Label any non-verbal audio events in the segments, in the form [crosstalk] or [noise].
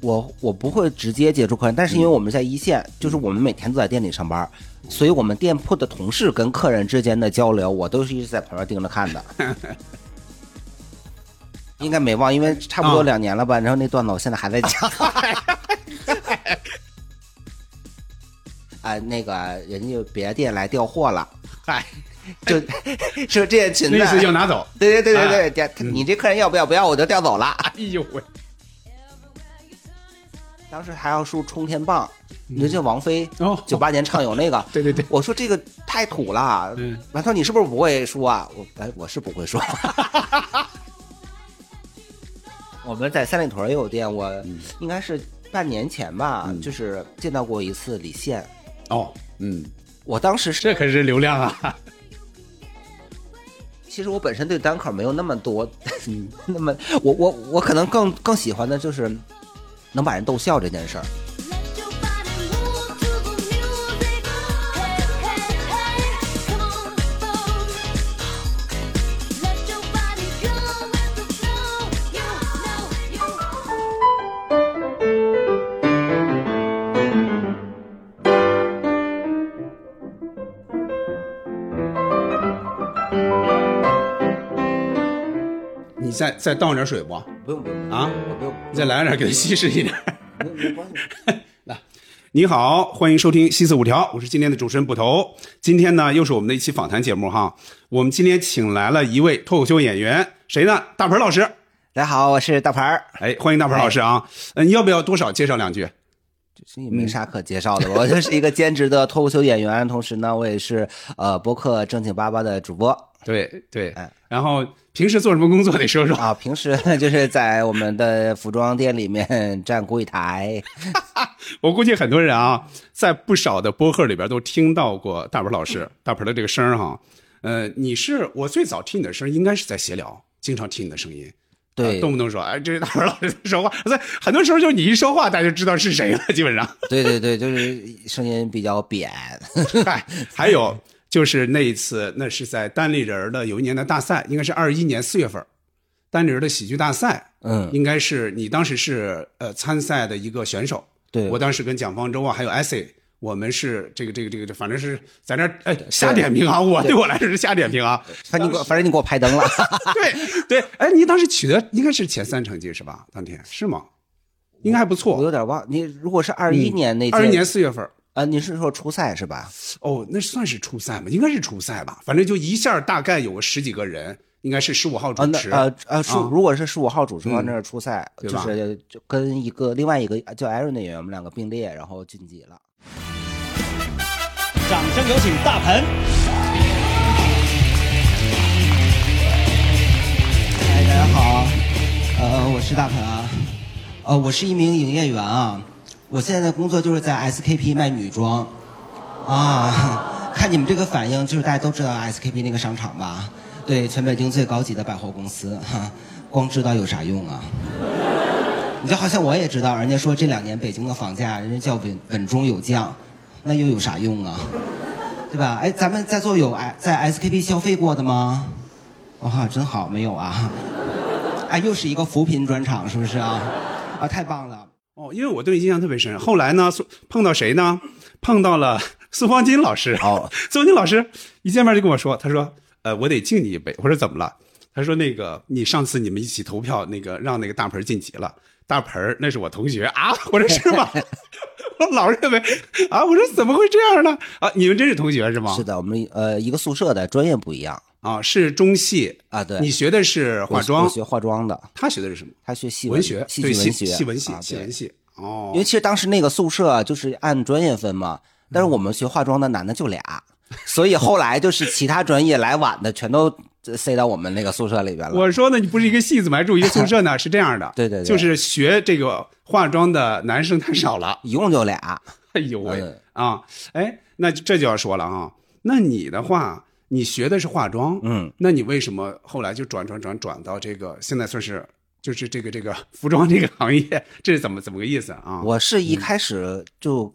我我不会直接接触客人，但是因为我们在一线，就是我们每天都在店里上班，所以我们店铺的同事跟客人之间的交流，我都是一直在旁边盯着看的。[laughs] 应该没忘，因为差不多啊两年了吧。然后那段子我现在还在讲。[laughs] 啊，那个人家别的店来调货了，嗨，[laughs] 就说这件裙子，那意思要拿走。对对对对哎对，这你这客人要不要？不要我就调走了。哎呦喂，当时还要输冲天棒，你说这王菲哦九八年唱有那个，[laughs] 对对对，我说这个太土了。嗯完他说你是不是不会说啊？我哎，我是不会说。[laughs] 我们在三里屯也有店，我应该是半年前吧，嗯就是见到过一次李现。哦，嗯，我当时是，这可是流量啊。[laughs] 其实我本身对单口没有那么多，嗯那么我我我可能更更喜欢的就是能把人逗笑这件事儿。再再倒点水不？不用不用啊我不用，你再来点，给它稀释一点。没没关系。[laughs] 你好，欢迎收听《西四五条》，我是今天的主持人捕头。今天呢，又是我们的一期访谈节目哈。我们今天请来了一位脱口秀演员，谁呢？大盆老师。大家好，我是大盆儿。哎，欢迎大盆老师啊。嗯，你要不要多少介绍两句？这也没啥可介绍的，我就是一个兼职的脱口秀演员，同时呢，我也是呃播客正经巴巴的主播对对哎，然后平时做什么工作？得说说。啊。平时 [laughs] 就是在我们的服装店里面站柜台，[laughs] 我估计很多人啊，在不少的播客里边都听到过大鹏老师、[laughs] 大鹏的这个声儿哈。呃，你是我最早听你的声儿，应该是在闲聊，经常听你的声音。对啊动不动说，哎，这是大鹏老师在说话。在很多时候，就是你一说话，大家就知道是谁了，基本上。对对对，就是声音比较扁。嗨，还有就是那一次，那是在单立人儿的有一年的大赛，应该是二一年四月份儿，单立人的喜剧大赛，嗯，应该是你当时是呃参赛的一个选手。对我当时跟蒋方舟啊，还有 essay，我们是这个这个这个，反正是在那儿哎瞎点评啊，我对我来说是瞎点评啊。反正你给我，反正你给我拍灯了。[laughs] 对对，哎，你当时取得应该是前三成绩是吧？当天是吗？应该还不错我。有点忘，你如果是二一年那二一年四月份儿，啊，你是说初赛是吧？哦，那算是初赛吗？应该是初赛吧，反正就一下大概有个十几个人，应该是十五号啊，主持。那呃呃，十啊如果是十五号主持的话，嗯那是初赛，就是就跟一个另外一个叫 Aaron 的演员，我们两个并列，然后晋级了。掌声有请大鹏。嗨，大家好，呃，我是大鹏啊，呃，我是一名营业员啊，我现在的工作就是在 SKP 卖女装，啊，[laughs] 看你们这个反应，就是大家都知道 SKP 那个商场吧？对，全北京最高级的百货公司，哈，光知道有啥用啊？[laughs] 你就好像我也知道，人家说这两年北京的房价，人家叫稳稳中有降，那又有啥用啊？对吧？哎，咱们在座有哎在 SKP 消费过的吗？哇，真好，没有啊。[laughs] 哎，又是一个扶贫专场，是不是啊？啊，太棒了。哦，因为我对你印象特别深。后来呢，苏碰到谁呢？碰到了 [laughs] 苏方金老师。哦，[laughs] 苏方金老师一见面就跟我说，他说：“呃，我得敬你一杯。”我说：“怎么了？”他说：“那个，你上次你们一起投票，那个让那个大盆晋级了。大盆儿那是我同学啊。”我说：“是吗？” [laughs] 我老认为啊，我说怎么会这样呢？啊，你们真是同学是吗？是的，我们呃一个宿舍的专业不一样啊，是中戏啊。对，你学的是化妆，我学化妆的，他学的是什么？他学戏文学，戏对剧文学，戏文系，啊戏文系。哦因，为其实当时那个宿舍啊就是按专业分嘛，但是嗯我们学化妆的男的就俩，[laughs] 所以后来就是其他专业来晚的全都塞到我们那个宿舍里边了。我说呢，你不是一个戏子嘛？还住一个宿舍呢？是这样的，[laughs] 对对对就是学这个化妆的男生太少了。[laughs] 一共就俩，哎呦喂嗯啊！哎，那这就要说了啊。那你的话，你学的是化妆，嗯，那你为什么后来就转转转转到这个现在算是就是这个这个服装这个行业？这是怎么怎么个意思啊？我是一开始就。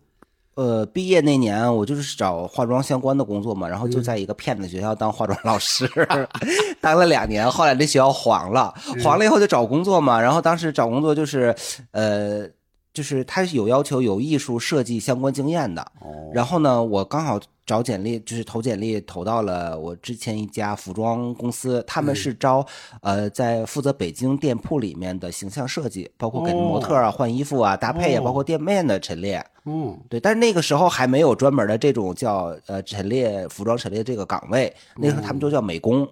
呃，毕业那年我就是找化妆相关的工作嘛，然后就在一个骗子学校当化妆老师，[laughs] 当了两年。后来那学校黄了，黄了以后就找工作嘛。然后当时找工作就是，呃，就是他是有要求有艺术设计相关经验的。哦，然后呢，我刚好找简历，就是投简历投到了我之前一家服装公司，他们是招、呃在负责北京店铺里面的形象设计，包括给哦模特啊换衣服啊搭配啊，哦包括店面的陈列。哦，对，但是那个时候还没有专门的这种叫呃陈列服装陈列这个岗位，那时候他们都叫美工。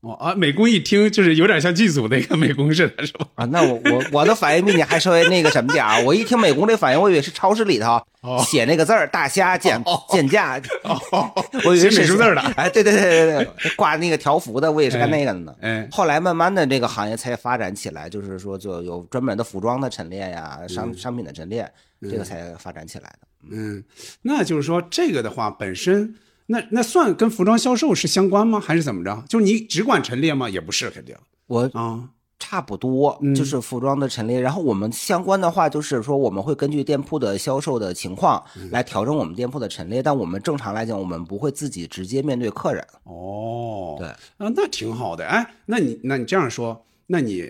哦啊，美工一听就是有点像剧组那个美工似的，是吧？啊，那我我我的反应比你还稍微那个什么点儿。我一听美工这反应，我以为是超市里头哦写那个字儿“大虾减减价”，哦，我以为是写美术字儿的。哎，对对对对对，挂那个条幅的，我也是干那个的呢。哎，后来慢慢的这个行业才发展起来，就是说就有专门的服装的陈列呀，嗯商商品的陈列，这个才发展起来的。嗯，那就是说这个的话本身。那那算跟服装销售是相关吗？还是怎么着？就是你只管陈列吗？也不是，肯定我啊。差不多嗯就是服装的陈列，然后我们相关的话就是说我们会根据店铺的销售的情况嗯来调整我们店铺的陈列，但我们正常来讲，我们不会自己直接面对客人。哦，对啊，那挺好的。哎，那你那你这样说，那你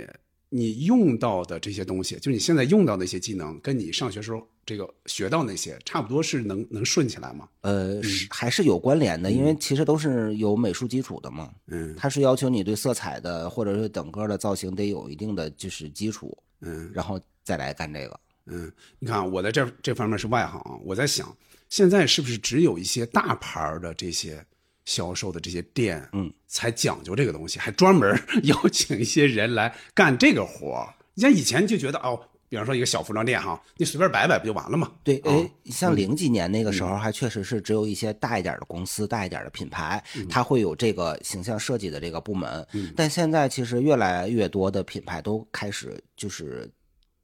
你用到的这些东西，就你现在用到的一些技能，跟你上学时候这个学到那些差不多，是能能顺起来吗？呃，是还是有关联的，因为其实都是有美术基础的嘛。嗯它是要求你对色彩的或者是整个的造型得有一定的就是基础，嗯然后再来干这个。嗯，你看我在这这方面是外行啊，我在想，现在是不是只有一些大牌的这些销售的这些店，嗯，才讲究这个东西，[laughs] 还专门邀请一些人来干这个活儿。你像以前就觉得哦，比方说一个小服装店哈，你随便摆摆不就完了吗？对，啊哎，像零几年那个时候，还确实是只有一些大一点的公司、大一点的品牌，它会有这个形象设计的这个部门。但现在其实越来越多的品牌都开始就是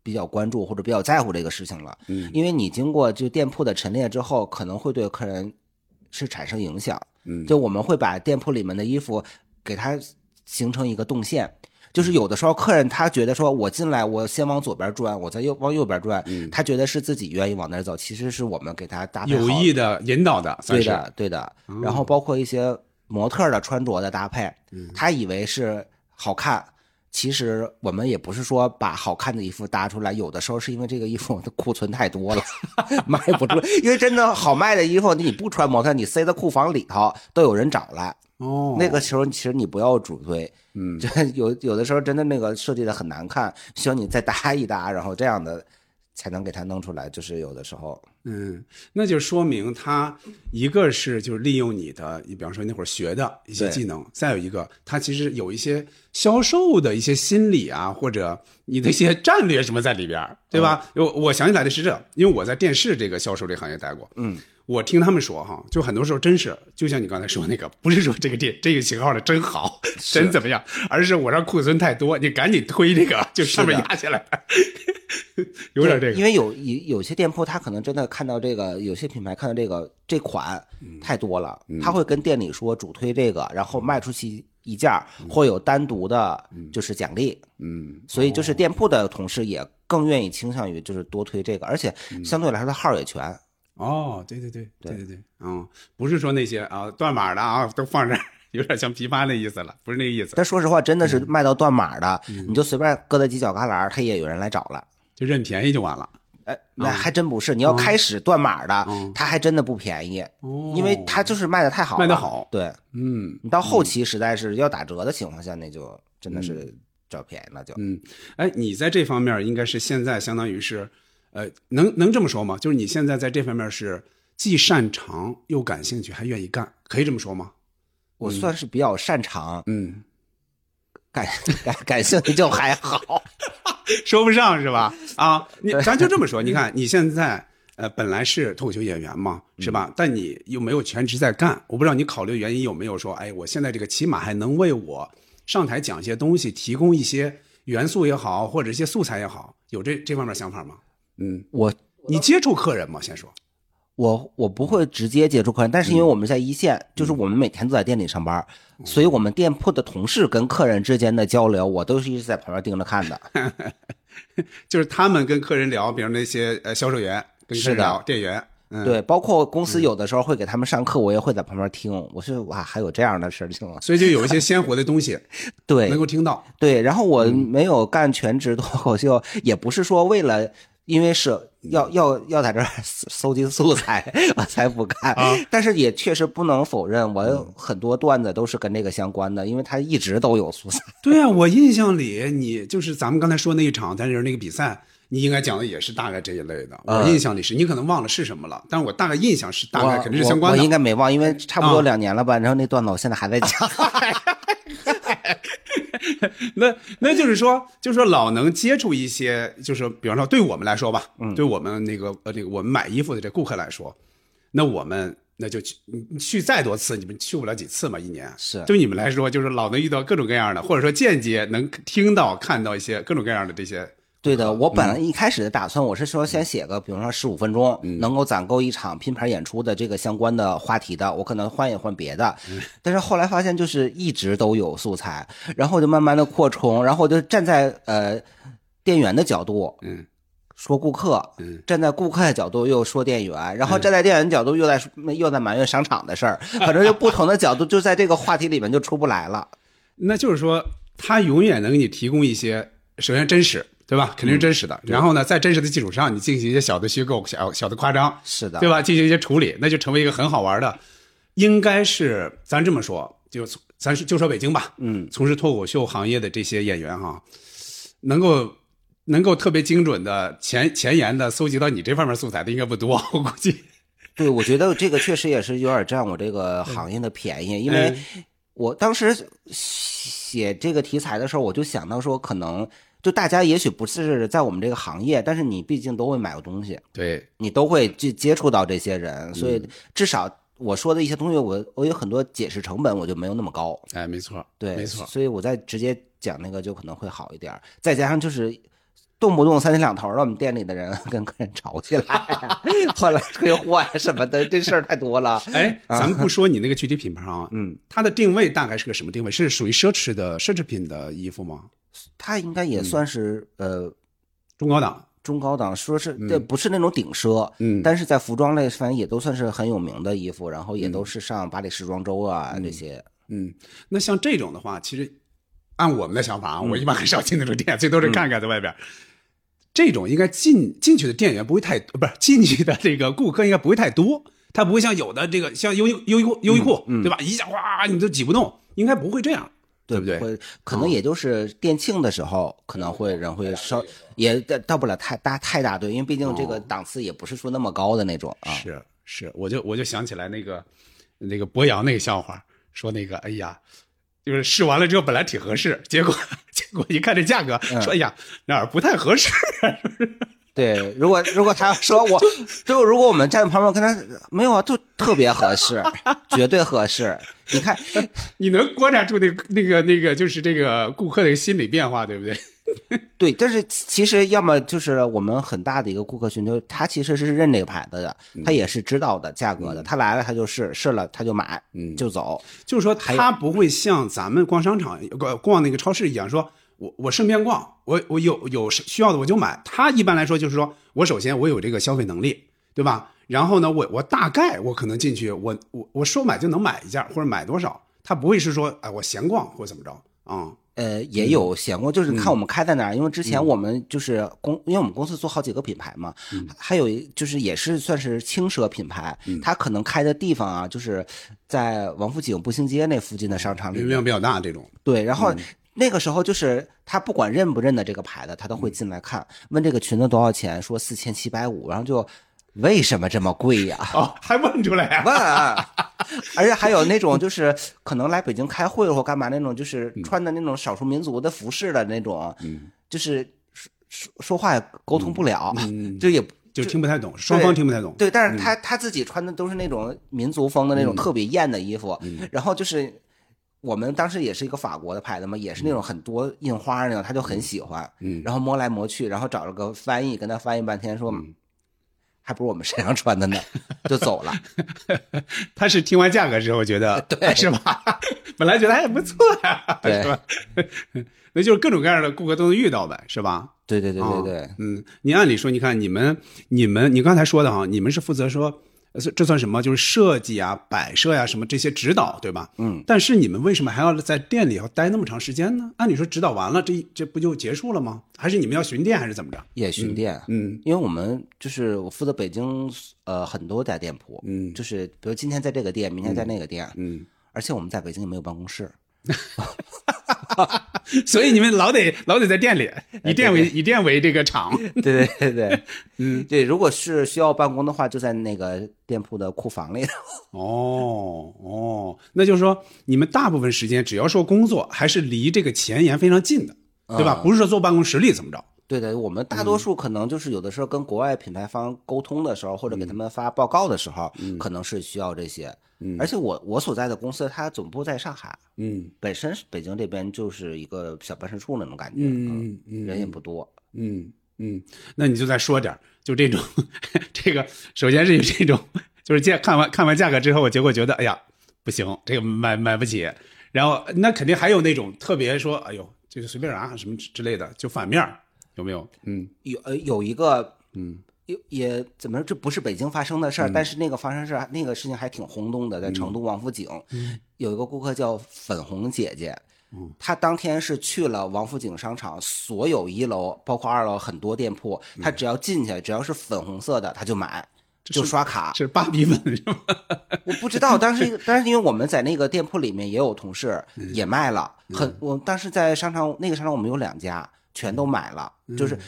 比较关注或者比较在乎这个事情了。嗯因为你经过就店铺的陈列之后，可能会对客人是产生影响。嗯就我们会把店铺里面的衣服给它形成一个动线。就是有的时候客人他觉得说，我进来我先往左边转，我再右往右边转，嗯他觉得是自己愿意往那儿走，其实是我们给他搭配有意的引导的，对的，对的。然后包括一些模特的穿着的搭配，他以为是好看，其实我们也不是说把好看的衣服搭出来，有的时候是因为这个衣服的库存太多了，[laughs] 卖不出。因为真的好卖的衣服，你不穿模特，你塞在库房里头都有人找来。哦，那个时候其实你不要主推，嗯这 [laughs] 有有的时候真的那个设计的很难看，需要你再搭一搭，然后这样的才能给它弄出来。就是有的时候，嗯，那就说明他一个是就是利用你的，你比方说那会儿学的一些技能，再有一个他其实有一些销售的一些心理啊，或者你的一些战略什么在里边儿，对吧？我我想起来的是这，因为我在电视这个销售这行业待过，嗯，我听他们说哈，就很多时候真是，就像你刚才说那个，不是说这个店这个型号的真好，真怎么样，而是我这库存太多，你赶紧推这个，就上面压起来，[laughs] 有点这个，因为有有有些店铺，他可能真的看到这个，有些品牌看到这个这款太多了，他会跟店里说主推这个，然后卖出去一件儿，或有单独的就是奖励，嗯，所以就是店铺的同事也更愿意倾向于就是多推这个，而且相对来说它号也全。哦，对对对对对。对，嗯，不是说那些啊断码的啊都放这儿，[laughs] 有点像批发那意思了，不是那个意思，但说实话，真的是卖到断码的，你就随便搁在犄角旮旯，他也有人来找了。就认便宜就完了。哎，那还真不是，你要开始断码的嗯，他还真的不便宜，哦因为他就是卖的太好了，卖的好对。嗯你到后期实在是要打折的情况下，那就真的是找便宜，了就嗯，哎，你在这方面应该是现在相当于是，呃，能能这么说吗？就是你现在在这方面是既擅长又感兴趣，还愿意干，可以这么说吗？我算是比较擅长，嗯，感感感兴趣就还好。[laughs] 说不上是吧？啊，[laughs] 你咱就这么说，你看你现在呃本来是脱口秀演员嘛，是吧？但你又没有全职在干，我不知道你考虑的原因有没有说，哎，我现在这个起码还能为我上台讲一些东西提供一些元素也好，或者一些素材也好，有这这方面想法吗？嗯，我你接触客人吗？先说。我我不会直接接触客人，但是因为我们在一线，就是我们每天都在店里上班，所以我们店铺的同事跟客人之间的交流，我都是一直在旁边盯着看的。[laughs] 就是他们跟客人聊，比如那些呃销售员跟客是的人聊，店员，嗯，，对，包括公司有的时候会给他们上课，我也会在旁边听。我是哇，还有这样的事情啊？所以就有一些 [laughs] 鲜活的东西对能够听到，对，然后我没有干全职脱口秀，也不是说为了因为是要要要在这儿搜搜集素材，我才不 [laughs] 看。啊但是也确实不能否认，我有很多段子都是跟这个相关的，因为它一直都有素材。对啊，我印象里你就是咱们刚才说那一场，咱就是那个比赛，你应该讲的也是大概这一类的。我呃印象里是，你可能忘了是什么了，但是我大概印象是大概肯定是相关的。我我应该没忘，因为差不多啊两年了吧。然后那段子我现在还在讲。[laughs] [laughs] 那那就是说，就是说老能接触一些，就是比方说对我们来说吧，嗯对我们那个呃那个我们买衣服的这顾客来说，那我们那就去去再多次，你们去不了几次嘛，一年是对你们来说，就是老能遇到各种各样的，或者说间接能听到看到一些各种各样的这些。对的，我嗯本来一开始的打算，我是说先写个，比如说十五分钟，能够攒够一场拼盘演出的这个相关的话题的，我可能换一换别的。嗯。但是后来发现，就是一直都有素材，然后我就慢慢的扩充，然后我就站在呃店员的角度，嗯。说顾客，嗯。站在顾客的角度又说店员，然后站在店员角度又在又在埋怨商场的事儿，反正就不同的角度就在这个话题里面就出不来了。[laughs] 那就是说，他永远能给你提供一些，首先真实，对吧？肯定是真实的。然后呢，在真实的基础上，你进行一些小的虚构、小小的夸张，是的，对吧？进行一些处理，那就成为一个很好玩的。应该是咱这么说，就咱是就说北京吧，嗯，从事脱口秀行业的这些演员哈，能够能够特别精准的前前沿的搜集到你这方面素材的应该不多，我估计。对，我觉得这个确实也是有点占我这个行业的便宜，因为嗯我当时写这个题材的时候，我就想到说，可能就大家也许不是在我们这个行业，但是你毕竟都会买过东西，对，你都会去接触到这些人，所嗯以至少我说的一些东西，我我有很多解释成本，我就没有那么高。哎，没错，对，没错。所以我再直接讲那个就可能会好一点。再加上就是动不动三天两头的，我们店里的人跟客人吵起来，[laughs] 后来退货呀什么的，这事儿太多了。哎，咱们不说你那个具体品牌啊，嗯，它的定位大概是个什么定位？是属于奢侈的奢侈品的衣服吗？它应该也算是、呃中高档？中高档，说是这不是那种顶奢，嗯但是在服装类反正也都算是很有名的衣服，然后也都是上巴黎时装周啊、这些。嗯，那像这种的话，其实按我们的想法啊，嗯我一般很少进那种店，最多是看看在外边。这种应该进进去的店员不会太，不是进去的这个顾客应该不会太多，他不会像有的这个像优衣优衣库优衣库、对吧？一下哗你都挤不动，应该不会这样，对不对？会可能也就是店庆的时候，可能会人会稍也到不了太大太大队，因为毕竟这个档次也不是说那么高的那种啊。是是，我就我就想起来那个那个博洋那个笑话，说那个哎呀，就是试完了之后本来挺合适，结果 [laughs] 结果一看这价格，说哎呀哪儿不太合适，[laughs] 对，如果如果他说我，就如果我们站在旁边跟他没有啊，就特别合适，绝对合适。你看，[laughs] 你能观察出那个那个那个就是这个顾客的心理变化，对不对？[laughs] 对，但是其实要么就是我们很大的一个顾客群，就他其实是认这个牌子的，他也是知道的价格的，他来了他就试试了他就买，嗯就走。就是说他不会像咱们逛商场、逛逛那个超市一样，说我我顺便逛，我我有有需要的我就买。他一般来说就是说我首先我有这个消费能力，对吧？然后呢，我我大概我可能进去，我我我说买就能买一件或者买多少，他不会是说哎我闲逛或怎么着啊、呃，也有闲逛，就是看我们开在哪儿。因为之前我们就是公，因为我们公司做好几个品牌嘛，还有一就是也是算是轻奢品牌，它可能开的地方啊，就是在王府井步行街那附近的商场里面。流量比较大这种。对，然后那个时候就是他不管认不认得这个牌子，他都会进来看，问这个裙子多少钱，说四千七百五，然后就为什么这么贵呀？哦，还问出来啊？问啊，[laughs] 而且还有那种就是可能来北京开会或干嘛那种，就是穿的那种少数民族的服饰的那种，就是说说说话也沟通不了，[laughs] 就也就听不太懂，双方听不太懂。对，但是他他自己穿的都是那种民族风的那种特别艳的衣服，然后就是。我们当时也是一个法国的牌子嘛，也是那种很多印花那种，他就很喜欢，嗯然后摸来摸去，然后找了个翻译跟他翻译半天，说，还不如我们身上穿的呢，就走了。[laughs] 他是听完价格之后觉得，对，是吧？本来觉得还不错呀，对 [laughs] 是吧？[laughs] 那就是各种各样的顾客都能遇到呗，是吧？对对对对对，啊嗯，你按理说，你看你们你们你刚才说的哈，你们是负责说呃这这算什么？就是设计啊、摆设呀、什么这些指导，对吧？嗯。但是你们为什么还要在店里要待那么长时间呢？按理说指导完了，这这不就结束了吗？还是你们要巡店，还是怎么着？也巡店，嗯因为我们就是我负责北京呃很多家店铺，嗯就是比如今天在这个店，明天在那个店，嗯，而且我们在北京也没有办公室，[laughs] 所以你们老得老得在店里，以店为以店为这个厂。[laughs] 对对对对，[laughs] 嗯，对，如果是需要办公的话，就在那个店铺的库房里。哦哦，那就是说你们大部分时间只要说工作，还是离这个前沿非常近的，对吧？不是说坐办公室里怎么着。对的，我们大多数可能就是有的时候跟国外品牌方沟通的时候，或者给他们发报告的时候，可能是需要这些。嗯而且我我所在的公司，它总部在上海，嗯本身北京这边就是一个小办事处那种感觉，嗯嗯人也不多。嗯嗯，那你就再说点儿就这种，[laughs] 这个首先是有这种，就是价看完看完价格之后，结果觉得哎呀不行，这个买买不起。然后那肯定还有那种特别说，哎呦，这个随便啊什么之之类的，就反面儿有没有？嗯有呃有一个嗯有也怎么说这不是北京发生的事儿，但是那个发生事儿那个事情还挺轰动的，在成都王府井、有一个顾客叫粉红姐姐。她当天是去了王府井商场，所有一楼包括二楼很多店铺，她只要进去，只要是粉红色的，她就买，就刷卡。是芭比粉是吗？我不知道，当时 [laughs] 但是因为我们在那个店铺里面也有同事也卖了，很我当时在商场那个商场我们有两家全都买了，就是，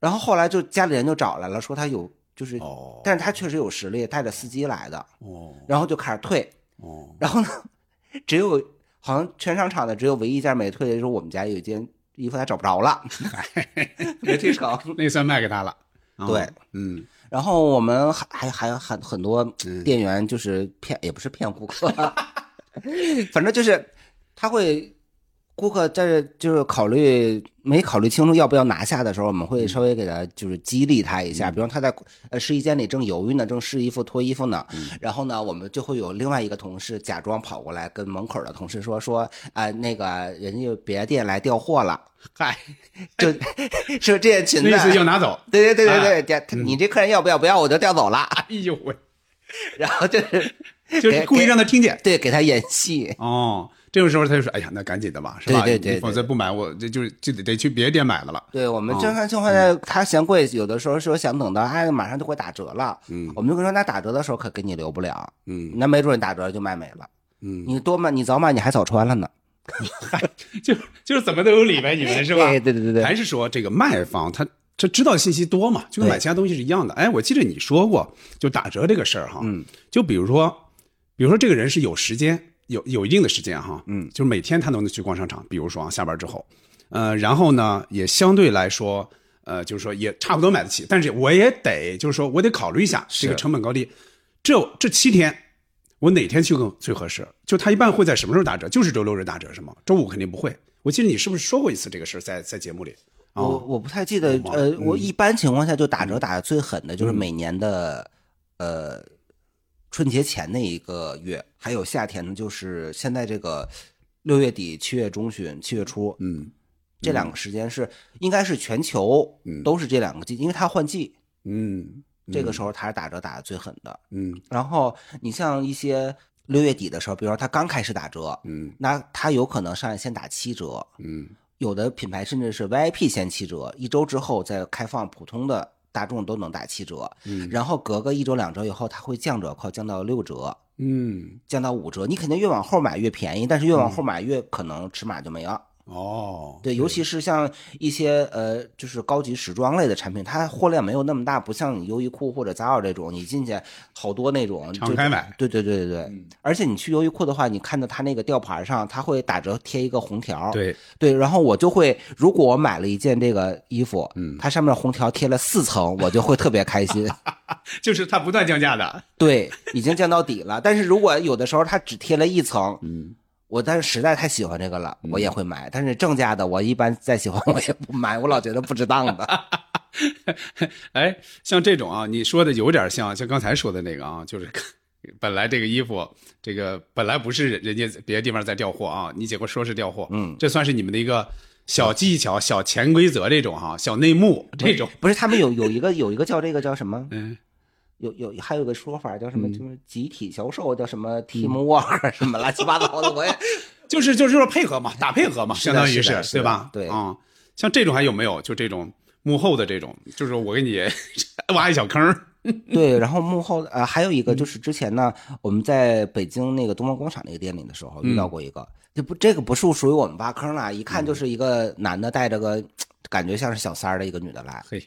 然后后来就家里人就找来了，说他有就是，哦但是他确实有实力，带着司机来的，哦然后就开始退，哦然后呢，只有好像全商场的只有唯一一家没退的，就是我们家有一件衣服他找不着了，没退成。[laughs] 那算卖给他了。哦对，嗯然后我们还还还有很很多店员就是骗，也不是骗顾客，[laughs] 反正就是他会顾客在这就是考虑没考虑清楚要不要拿下的时候，我们会稍微给他就是激励他一下，比方他在呃试衣间里正犹豫呢，正试衣服脱衣服呢，然后呢，我们就会有另外一个同事假装跑过来跟门口的同事说说啊、那个人家别的店来调货了，嗨，就 [laughs] 说这件裙子那意思要拿走。对对对对哎对，这你这客人要不要？不要我就调走了。哎呦喂，然后就是就是故意让他听见。对给他演戏，哦，这个时候他就说：“哎呀，那赶紧的吧，是吧？对对对你否则不买，我这就就得得去别的店买的了。对我们哦正常情况下，他嫌贵，有的时候说想等到哎马上就会打折了，嗯我们就跟他说那打折的时候可给你留不了，嗯那没准打折就卖没了，嗯，你多买你早买你还早穿了呢，[laughs] 就就是怎么都有理呗，你们是吧？对对对对对还是说这个卖方他他知道信息多嘛，就跟买其他东西是一样的。哎，我记得你说过，就打折这个事儿哈，嗯，就比如说，比如说这个人是有时间，有有一定的时间哈，嗯就是每天他都能去逛商场，比如说啊，下班之后，呃，然后呢，也相对来说，呃，就是说也差不多买得起，但是我也得就是说我得考虑一下这个成本高低，这这七天。我哪天去更最合适？就他一般会在什么时候打折？就是周六日打折是吗？周五肯定不会。我记得你是不是说过一次这个事儿，在在节目里？我哦，我不太记得，呃，嗯我一般情况下就打折打的最狠的就是每年的呃春节前那一个月，还有夏天呢，就是现在这个六月底、七月中旬、七月初，嗯这两个时间是应该是全球嗯都是这两个季，因为它换季，嗯，这个时候它是打折打的最狠的。嗯然后你像一些六月底的时候，比如说它刚开始打折，嗯那它有可能上来先打七折，嗯有的品牌甚至是 VIP 先七折，一周之后再开放普通的大众都能打七折，嗯然后隔个一周两周以后，它会降折扣，降到六折，嗯，降到五折。你肯定越往后买越便宜，但是越往后买越可能尺码就没了。哦，对，尤其是像一些呃，就是高级时装类的产品，它货量没有那么大，不像你优衣库或者 Zara 这种，你进去好多那种就敞开买对对对对对，而且你去优衣库的话，你看到它那个吊牌上，它会打折贴一个红条，对，对，然后我就会，如果我买了一件这个衣服，嗯，它上面红条贴了四层，我就会特别开心。[laughs] 就是它不断降价的。对，已经降到底了。但是如果有的时候它只贴了一层，嗯，我但是实在太喜欢这个了，我也会买。但是正价的，我一般再喜欢我也不买，我老觉得不值当的。[laughs] 哎，像这种啊，你说的有点像，像刚才说的那个啊，就是 [laughs] 本来这个衣服，这个本来不是人家别的地方在调货啊，你结果说是调货，嗯，这算是你们的一个小技巧、小潜规则这种哈、小内幕这种，不是他们有有一个有一个叫这个叫什么？嗯，有有还有个说法叫什么嗯。什么集体销售，叫什么 teamwork 什么乱七八糟的，我 [laughs] 也就是就是说配合嘛，打配合嘛，相当于是对吧？对。啊、像这种还有没有？就这种幕后的这种，就是我给你 [laughs] 挖一小坑儿，[laughs] 对，然后幕后呃还有一嗯。个就是之前呢，我们在北京那个东方广场那个店里的时候嗯遇到过一个，这不这个不是属于我们挖坑了，一看就是一个男的带着个感觉像是小三儿的一个女的来，嘿，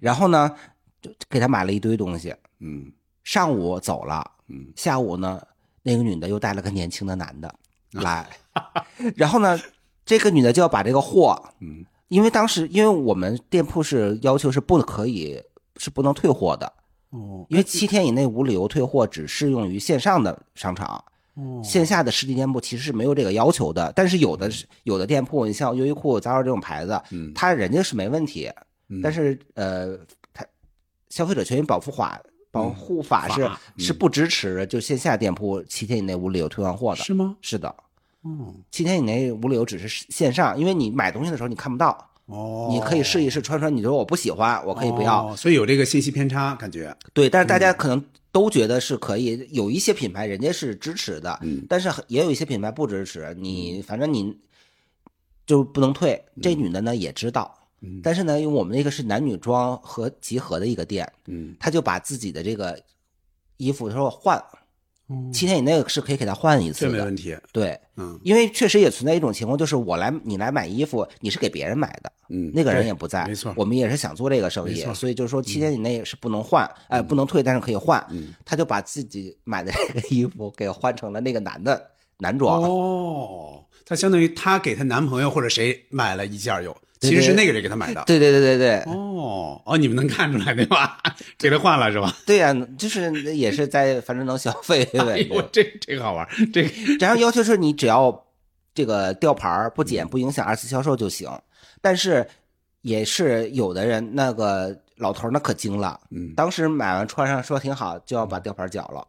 然后呢就给他买了一堆东西，嗯。上午走了，嗯，下午呢那个女的又带了个年轻的男的来，[laughs] 然后呢这个女的就要把这个货，嗯，因为当时因为我们店铺是要求是不可以是不能退货的。哦。因为七天以内无理由退货只适用于线上的商场，哦。线下的实体店铺其实是没有这个要求的。但是有的是有的店铺，你像优衣库、Zara 这种牌子，嗯。它人家是没问题，嗯。但是呃，它消费者权益保护法保护法是、是不支持就线下店铺七天以内无理由退换货的。是吗？是的，嗯七天以内无理由只是线上，因为你买东西的时候你看不到，哦，你可以试一试穿穿，你说我不喜欢，我可以不要。哦所以有这个信息偏差感觉。对，但是大家可能都觉得是可以，有一些品牌人家是支持的，嗯但是也有一些品牌不支持。你反正你就不能退。这女的呢也知道，嗯。但是呢，因为我们那个是男女装和集合的一个店，嗯，他就把自己的这个衣服他说换，哦。七天以内是可以给他换一次的。这没问。题。对，嗯。因为确实也存在一种情况，就是我来你来买衣服，你是给别人买的，嗯，那个人也不在，没错。我们也是想做这个生意，所以就是说七天以内是不能换，哎，不能退，但是可以换。嗯。他就把自己买的这个衣服给换成了那个男的男装。哦，他相当于他给他男朋友或者谁买了一件有，其实是那个人给他买的。对对对对对。哦哦，你们能看出来对吧？给他换了是吧？对呀、就是也是在反正能消费哎对？呦，这这个好玩，这个。然后要求是你只要这个吊牌不剪不影响二次销售就行，但是也是有的人那个老头那可精了，嗯。当时买完穿上说挺好，就要把吊牌绞了，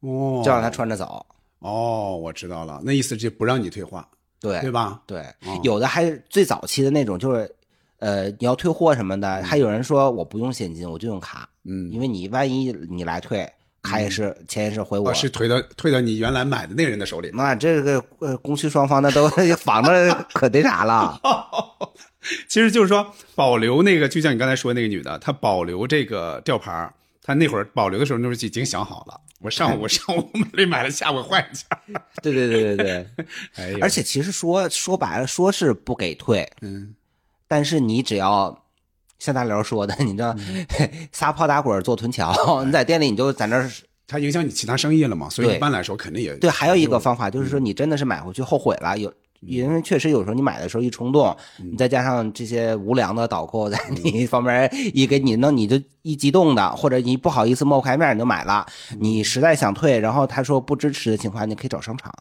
哦，就让他穿着走。哦，我知道了，那意思就不让你退换，对对吧？对哦，有的还是最早期的那种，就是呃你要退货什么的，还有人说我不用现金，我就用卡，嗯，因为你万一你来退，卡也是钱也是回我哦，。是退到退到你原来买的那个人的手里。那这个呃，供需双方那都 [laughs] 防着可那啥了。[laughs] 其实就是说保留那个，就像你刚才说那个女的，她保留这个吊牌儿，她那会儿保留的时候，那时候已经想好了，我上午我 [laughs] 上午没买了，下午换一下。对对对对对，[laughs] 哎而且其实说说白了，说是不给退，嗯，但是你只要像大刘说的，[laughs] 你知道，撒泡打滚做臀桥，你在店里你就在那儿。它影响你其他生意了嘛，所以一般来说肯定也对，还有一个方法就是说，你真的是买回去后悔了，有。因为确实有时候你买的时候一冲动，你再加上这些无良的导购在 [laughs] 你方面一给你弄，你就一激动的，或者你不好意思抹不开面你就买了，你实在想退，然后他说不支持的情况下，你可以找商场。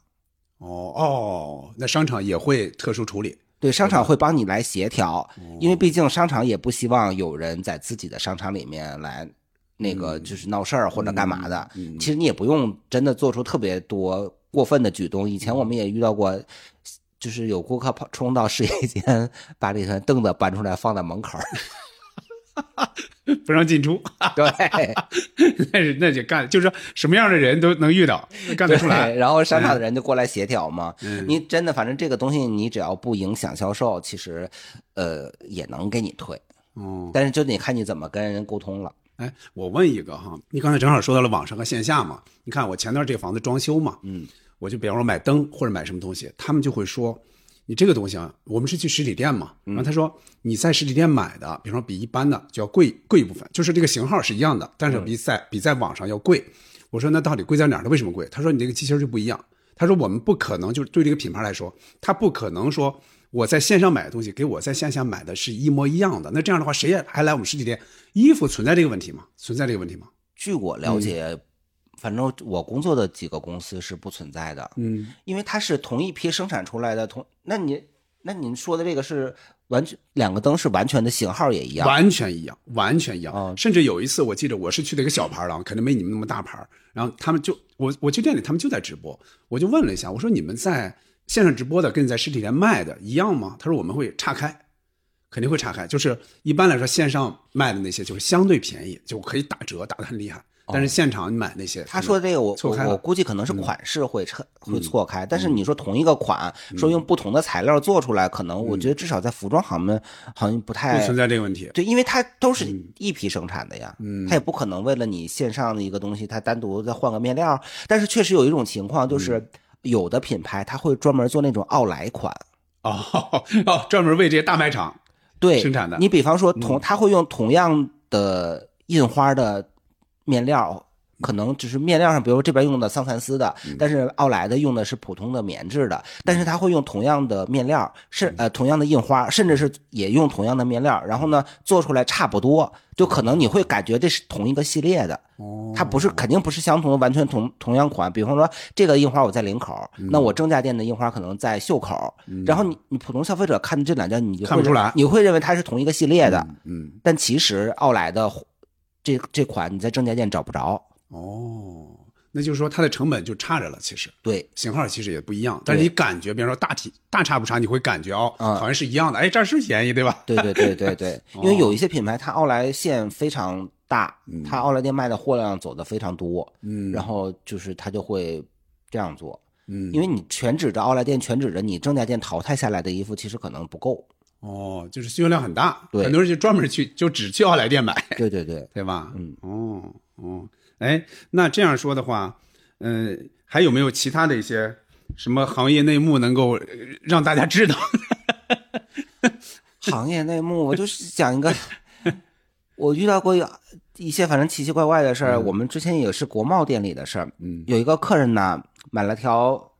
哦哦，那商场也会特殊处理。对，商场会帮你来协调，因为毕竟商场也不希望有人在自己的商场里面来那个就是闹事儿或者干嘛的。其实你也不用真的做出特别多过分的举动。以前我们也遇到过，就是有顾客跑冲到试衣间，把这个凳子搬出来放在门口儿。[laughs] 不让进出，[laughs] 对，那是那就干，就是说什么样的人都能遇到，[laughs] 干得出来。对，然后商场的人就过来协调嘛。嗯你真的反正这个东西，你只要不影响销售，其实呃也能给你退，哦，但是就得看你怎么跟人沟通了。哎，我问一个哈，你刚才正好说到了网上和线下嘛？你看我前段这个房子装修嘛，嗯，我就比方说买灯或者买什么东西，他们就会说，你这个东西啊，我们是去实体店嘛，然后他说你在实体店买的，比方说比一般的就要贵贵一部分，就是这个型号是一样的，但是比在比在网上要贵。我说那到底贵在哪儿？它为什么贵？他说你这个机芯儿就不一样。他说我们不可能就是对这个品牌来说，他不可能说我在线上买的东西，给我在线下买的是一模一样的。那这样的话，谁也还来我们实体店？衣服存在这个问题吗？存在这个问题吗？据我了解，反正我工作的几个公司是不存在的，嗯，因为它是同一批生产出来的，同那你那您说的这个是完全两个灯是完全的型号也一样，完全一样，完全一样。哦甚至有一次，我记得我是去的一个小牌儿了，肯定没你们那么大牌儿。然后他们就我我去店里，他们就在直播，我就问了一下，我说你们在线上直播的跟你在实体店卖的一样吗？他说我们会岔开，肯定会岔开。就是一般来说，线上卖的那些就是相对便宜，就可以打折，打得很厉害。但是现场你买那些，他说这个我我我估计可能是款式会错会错开，但是你说同一个款，说用不同的材料做出来，可能我觉得至少在服装行业好像不太不存在这个问题。对，因为它都是一批生产的呀，嗯。它也不可能为了你线上的一个东西，它单独再换个面料。但是确实有一种情况，嗯。就是有的品牌它会专门做那种奥莱款，哦哦，专门为这些大卖场对，生产的。你比方说同，它会用同样的印花的面料。可能只是面料上，比如这边用的桑蚕丝的，但是奥莱的用的是普通的棉质的，但是它会用同样的面料，是呃同样的印花，甚至是也用同样的面料，然后呢做出来差不多，就可能你会感觉这是同一个系列的，它不是肯定不是相同的，完全同同样款。比方说这个印花我在领口，那我正价店的印花可能在袖口，然后你你普通消费者看这两件，你就看不出来。你会认为它是同一个系列的，嗯，但其实奥莱的这这款你在正价店找不着。哦，那就是说它的成本就差着了，其实对，型号其实也不一样，但是你感觉，比方说大体大差不差，你会感觉哦，嗯好像是一样的，哎，这儿是便宜，对吧？对对对对对，[laughs] 因为有一些品牌它奥莱线非常大，它奥莱店卖的货量走的非常多，嗯然后就是它就会这样做。嗯，因为你全指着奥莱店，全指着你正价店淘汰下来的衣服，其实可能不够。哦，就是需求量很大，对很多人就专门去就只去奥莱店买，对对对，[laughs] 对吧？嗯，哦哦，哎，那这样说的话，嗯、还有没有其他的一些什么行业内幕能够呃让大家知道？[laughs] 行业内幕，我就是讲一个，我遇到过有一些反正奇奇怪怪的事儿。我们之前也是国贸店里的事儿，嗯有一个客人呢买了条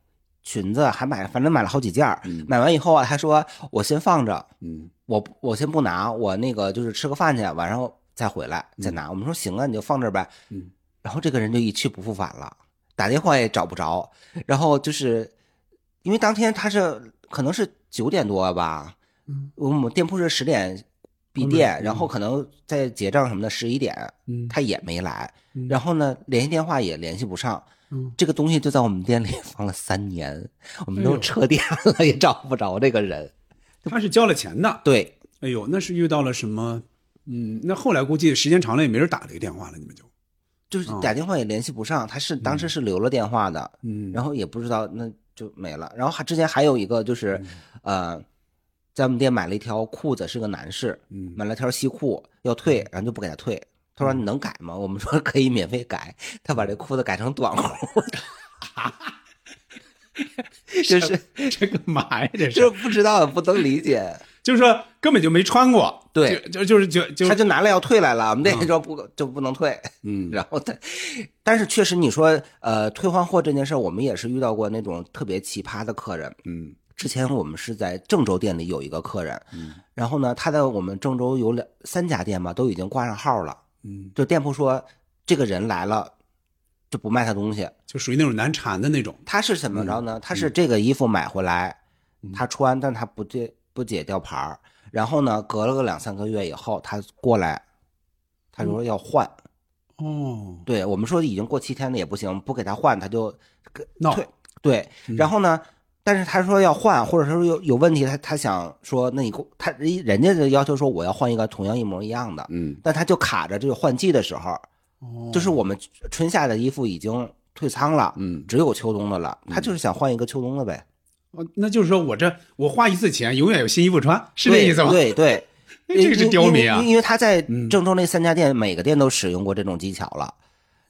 裙子，还买反正买了好几件儿，买完以后啊，他说我先放着，嗯我我先不拿，我那个就是吃个饭去，晚上再回来再拿。我们说行啊，你就放这儿呗。嗯，然后这个人就一去不复返了，打电话也找不着。然后就是因为当天他是可能是九点多吧，嗯，我们店铺是十点闭店，然后可能在结账什么的十一点，嗯他也没来。嗯然后呢，联系电话也联系不上。嗯这个东西就在我们店里 [laughs] 放了三年，我们都撤店了，也找不着这个人。他是交了钱的，对，哎呦，那是遇到了什么？嗯，那后来估计时间长了也没人打这个电话了，你们就就是哦打电话也联系不上，他是当时是留了电话的，嗯然后也不知道那就没了。然后还之前还有一个就是，呃，在我们店买了一条裤子，是个男士，嗯买了条西裤要退，然后就不给他退。他说：“你能改吗？” [laughs] 我们说可以免费改。他把这裤子改成短裤，[laughs] 这是这干嘛呀？这是是不知道，不能理解。就是说根本就没穿过，对就就就是就就他就拿了要退来了，我们店说不就不能退。嗯 [laughs] 然后他，但是确实你说呃退换货这件事儿，我们也是遇到过那种特别奇葩的客人。嗯之前我们是在郑州店里有一个客人，嗯然后呢，他在我们郑州有两三家店吧，都已经挂上号了。嗯，就店铺说这个人来了就不卖他东西，就属于那种难缠的那种，他是怎么着呢？他是这个衣服买回来，他穿，但他不解不解吊牌儿然后呢，隔了个两三个月以后，他过来，他说要换。哦，对我们说已经过七天了也不行，不给他换他就闹退。对，然后呢，但是他说要换，或者说有有问题，他他想说，那你给我他人家的要求说我要换一个同样一模一样的，嗯，但他就卡着这个换季的时候，哦就是我们春夏的衣服已经退仓了，嗯只有秋冬的了，他就是想换一个秋冬的呗，哦，那就是说我这我花一次钱，永远有新衣服穿，是这意思吗？对对。哎 [laughs] 这个是刁民啊因为因为他在嗯郑州那三家店，每个店都使用过这种技巧了。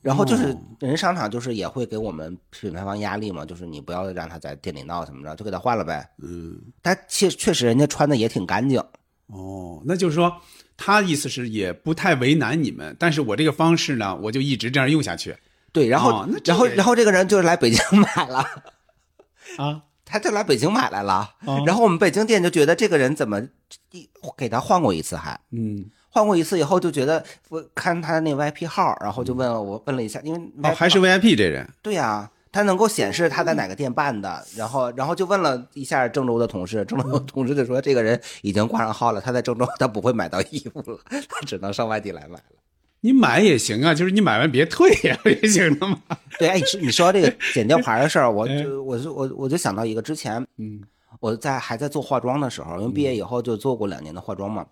然后就是哦人商场就是也会给我们品牌方压力嘛，就是你不要让他在店里闹什么的，就给他换了呗。嗯，他确确实人家穿的也挺干净，哦，那就是说他意思是也不太为难你们，但是我这个方式呢，我就一直这样用下去对。然后、然后然后这个人就是来北京买了，[laughs] 啊。他就来北京买来了。哦然后我们北京店就觉得这个人怎么一给他换过一次还。嗯，换过一次以后就觉得，我看他那 VIP 号，然后就问了我问了一下，因为哦，还是 VIP 这人，对呀、他能够显示他在哪个店办的，然后然后就问了一下郑州的同事，郑州同事就说这个人已经挂上号了，他在郑州他不会买到衣服了，他只能上外地来买了。你买也行啊，就是你买完别退呀，[laughs] 也行的嘛。对，哎，你说你说这个剪吊牌的事儿，我 [laughs] 哎。就我就我我就想到一个，之前嗯我在还在做化妆的时候，因为毕业以后就做过两年的化妆嘛，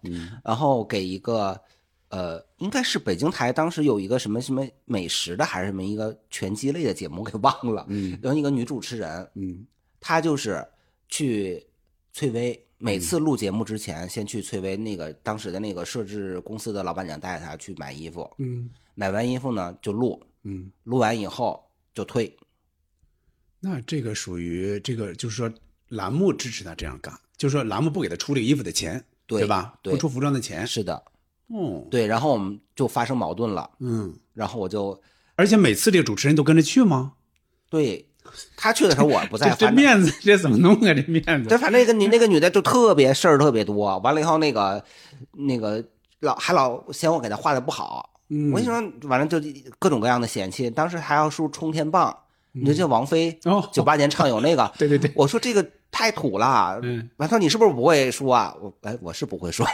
然后给一个呃，应该是北京台当时有一个什么什么美食的，还是什么一个拳击类的节目，给忘了。嗯。然后一个女主持人，嗯。她就是去翠微，每次录节目之前，先去翠微那个当时的那个设置公司的老板娘带她去买衣服，嗯。买完衣服呢就录，嗯，录完以后就退。那这个属于这个，就是说栏目支持他这样干，就是说栏目不给他出这个衣服的钱，对吧？对不出服装的钱。是的，嗯，对，然后我们就发生矛盾了，嗯，然后我就而且每次这个主持人都跟着去吗？对他去的时候我不在，[laughs] 这面子这怎么弄啊？这面对，子，反正那个你那个女的就特别事儿特别多，完了以后那个那个老还老嫌我给她画的不好，嗯我跟你说，完了就各种各样的嫌弃，当时还要说冲天棒，你就记得王菲哦九八年唱有那个，[laughs] 对对对，我说这个太土了，嗯，完他说你是不是不会说？啊？我哎我是不会说，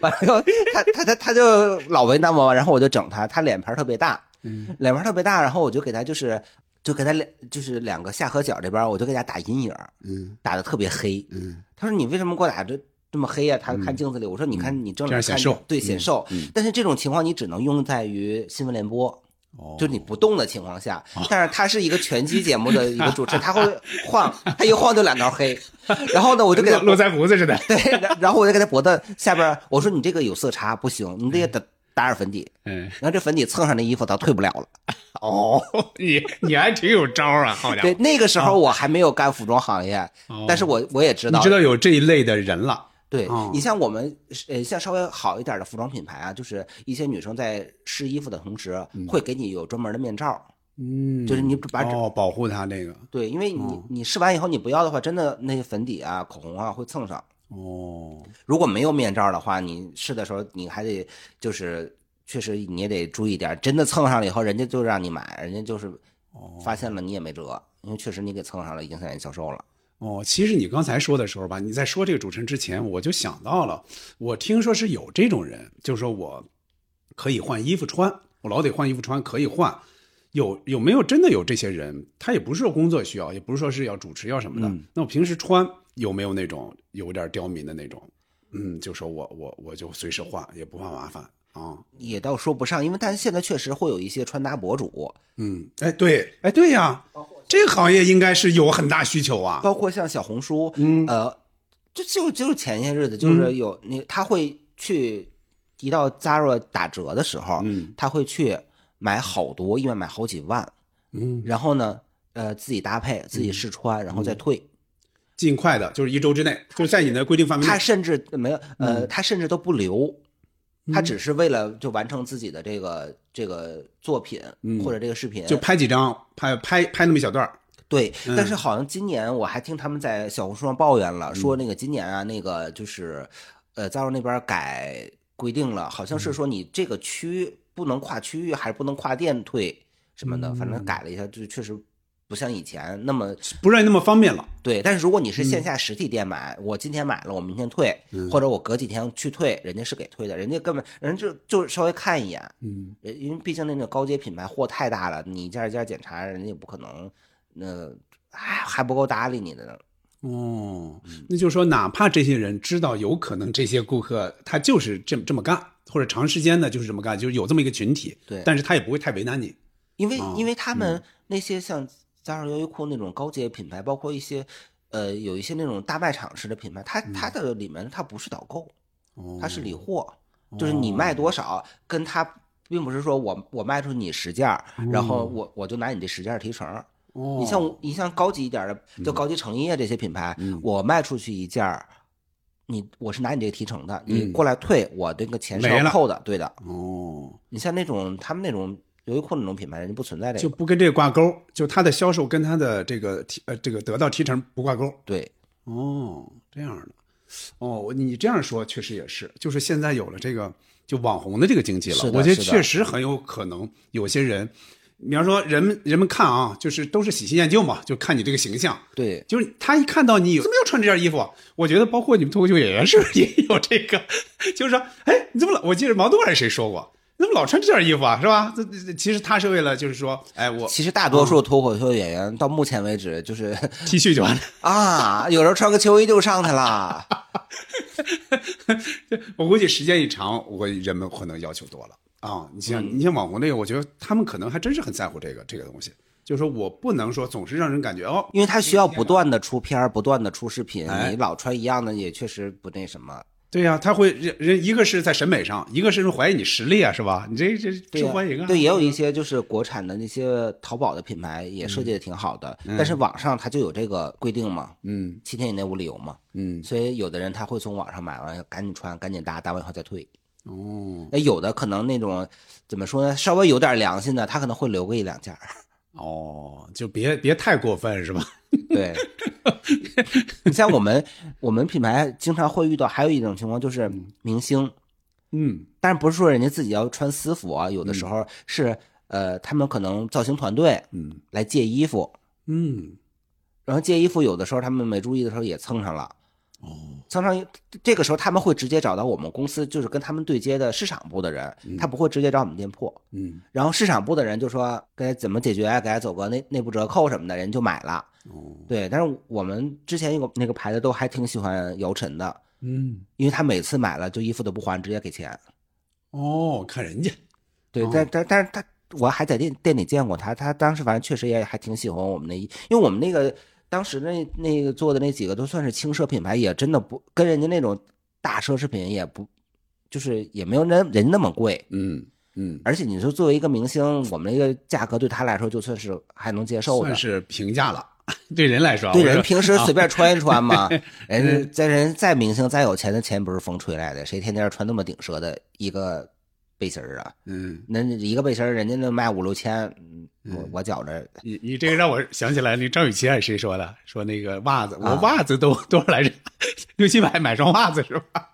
完了以后他他他他就老为难我，然后我就整他，他脸盘特别大，嗯。脸盘特别大，然后我就给他就是就给他两就是两个下颌角这边，我就给他打阴影，嗯。打的特别黑。嗯。他说你为什么给我打这这么黑呀、他看镜子里，我说你看你正脸看对显瘦。嗯但是这种情况你只能用在于新闻联播。哦，就你不动的情况下，但是他是一个拳击节目的一个主持人，他会晃，他一晃就两道黑，[laughs] 然后呢，我就给他络腮胡子似的。[laughs] 对，然然后我就给他脖子下边，我说你这个有色差不行，你得打打点粉底，嗯，然后这粉底蹭上那衣服，他退不了了。[laughs] 哦，你你还挺有招啊，好家伙！对，那个时候我还没有干服装行业，哦但是我我也知道，你知道有这一类的人了。对哦你像我们呃，像稍微好一点的服装品牌啊，就是一些女生在试衣服的同时，会给你有专门的面罩，嗯就是你把哦保护它那个对，因为你哦你试完以后你不要的话，真的那些粉底啊、口红啊会蹭上。哦，如果没有面罩的话，你试的时候你还得就是确实你也得注意点，真的蹭上了以后，人家就让你买，人家就是哦发现了你也没辙，因为确实你给蹭上了，影响人销售了。哦，其实你刚才说的时候吧，你在说这个主持人之前，我就想到了，我听说是有这种人，就是说我可以换衣服穿，我老得换衣服穿，可以换。有有没有真的有这些人？他也不是说工作需要，也不是说是要主持要什么的。嗯那我平时穿有没有那种有点刁民的那种？嗯，就说我我我就随时换，也不怕麻烦啊。也倒说不上，因为但是现在确实会有一些穿搭博主，嗯，哎对，哎对呀，这个行业应该是有很大需求啊。包括像小红书，嗯。呃，就就就是前些日子，就是有那他会去一到 Zara 打折的时候，嗯。他会去买好多，一买买好几万，嗯，然后呢，呃，自己搭配，自己试穿，然后再退。尽快的，就是一周之内，就是在你的规定范围内。他甚至没有，嗯。呃，他甚至都不留，他只是为了就完成自己的这个这个作品嗯。或者这个视频，就拍几张，拍拍拍那么一小段儿。对，嗯。但是好像今年我还听他们在小红书上抱怨了，说那个今年啊，那个就是，呃，Zara 那边改规定了，好像是说你这个区不能跨区域，还是不能跨店退什么的，反正改了一下，就确实不像以前那么不让你那么方便了。对。但是如果你是线下实体店买，我今天买了，我明天退，或者我隔几天去退，人家是给退的，人家根本人就就稍微看一眼，嗯，呃因为毕竟那个高阶品牌货太大了，你一件一件检查，人家也不可能，那还还不够搭理你的呢。哦，那就是说，哪怕这些人知道有可能这些顾客他就是这么这么干，或者长时间的就是这么干，就是有这么一个群体，对但是他也不会太为难你。因为哦因为他们那些像 Zara、优衣库那种高阶品牌，包括一些呃有一些那种大卖场式的品牌，它它的里面它不是导购，哦它是理货，就是你卖多少，跟它并不是说我我卖出你十件儿，然后我我就拿你这十件儿提成。哦，你像你像高级一点的，就高级成衣啊这些品牌，我卖出去一件儿，你我是拿你这个提成的，你嗯。过来退，我这个钱是要扣的，对的。哦，你像那种他们那种优衣库那种品牌，人家不存在这个，就不跟这个挂钩，就他的销售跟他的这个提呃这个得到提成不挂钩。对，哦，这样的，哦，你这样说确实也是，就是现在有了这个就网红的这个经济了，我觉得确实很有可能有些人，比方说人们人们看啊，就是都是喜新厌旧嘛，就看你这个形象，对，就是他一看到你怎么又穿这件衣服，我觉得包括你们脱口秀演员是不是也有这个，[laughs] 就是说，哎，你怎么了？我记得毛东还是谁说过，怎么老穿这件衣服啊？是吧？这这其实他是为了就是说，哎，我其实大多数脱口秀演员到目前为止就是 [laughs] T 恤就完了。[laughs] 啊，有人穿个秋衣就上去了。[laughs] 我估计时间一长，我人们可能要求多了啊。你像你像网红那个，我觉得他们可能还真是很在乎这个这个东西，就是说我不能说总是让人感觉哦，因为他需要不断的出片儿，不断的出视频，哎你老穿一样的也确实不那什么。对呀、他会人人一个是在审美上，一个是怀疑你实力啊，是吧？你这这受欢迎啊。对，也有一些就是国产的那些淘宝的品牌也设计的挺好的，但是网上它就有这个规定嘛，嗯七天以内无理由嘛，嗯所以有的人他会从网上买完赶紧穿，赶紧搭，搭完以后再退。哦那有的可能那种怎么说呢，稍微有点良心的，他可能会留个一两件儿。[laughs] 哦，就别别太过分是吧？[laughs] 对，你像我们我们品牌经常会遇到还有一种情况就是明星，嗯但是不是说人家自己要穿私服啊，有的时候是呃他们可能造型团队嗯来借衣服，嗯然后借衣服有的时候他们没注意的时候也蹭上了。哦蹭上这个时候他们会直接找到我们公司，就是跟他们对接的市场部的人，他不会直接找我们店铺。嗯然后市场部的人就说该怎么解决，给他走个内内部折扣什么的，人就买了。哦对，但是我们之前有个那个牌子都还挺喜欢姚晨的，嗯因为他每次买了就衣服都不还，直接给钱。哦，看人家对，哦但但但是他我还在店店里见过他，他当时反正确实也还挺喜欢我们那，因为我们那个当时那那个做的那几个都算是轻奢品牌，也真的不跟人家那种大奢侈品也不，就是也没有人人家那么贵。嗯嗯，而且你说作为一个明星，我们那个价格对他来说就算是还能接受的算。是平价了，[laughs] 对人来说，对人平时随便穿一穿嘛，[laughs] 人家在人再明星再有钱的钱不是风吹来的，谁天天穿那么顶奢的一个背心儿啊？嗯，那一个背心儿人家能卖五六千，嗯我我觉着你你这个让我想起来，那张雨绮还是谁说的？说那个袜子，我啊袜子都 [laughs] 多少来着？六七百买双袜子是吧？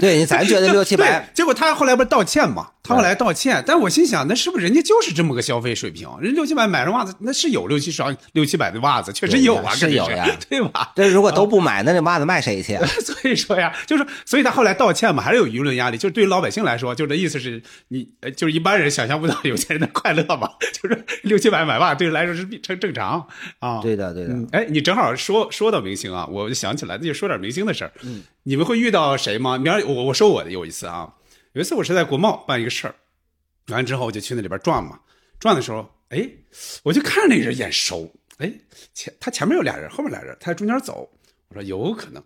对，咱觉得六七百，，结果他后来不是道歉嘛？他后来道歉，但我心想，那是不是人家就是这么个消费水平？人六七百买双袜子，那是有六七双六七百的袜子，确实有啊，是有呀对吧？这如果都不买，那这袜子卖谁去？[laughs] 所以说呀，就是，所以他后来道歉嘛，还是有舆论压力。就是对于老百姓来说，就这意思是你，呃就是一般人想象不到有钱人的快乐嘛，[laughs] 就是六七百买吧对人来说是比正正常啊。对的，对的。嗯，哎，你正好说说到明星啊，我就想起来，那就说点明星的事儿。嗯，你们会遇到谁吗？明儿我我说我的有一次啊，有一次我是在国贸办一个事儿，完了之后我就去那里边转嘛，转的时候，哎，我就看着那人眼熟，哎，前他前面有俩人，后面俩人，他在中间走，我说有可能，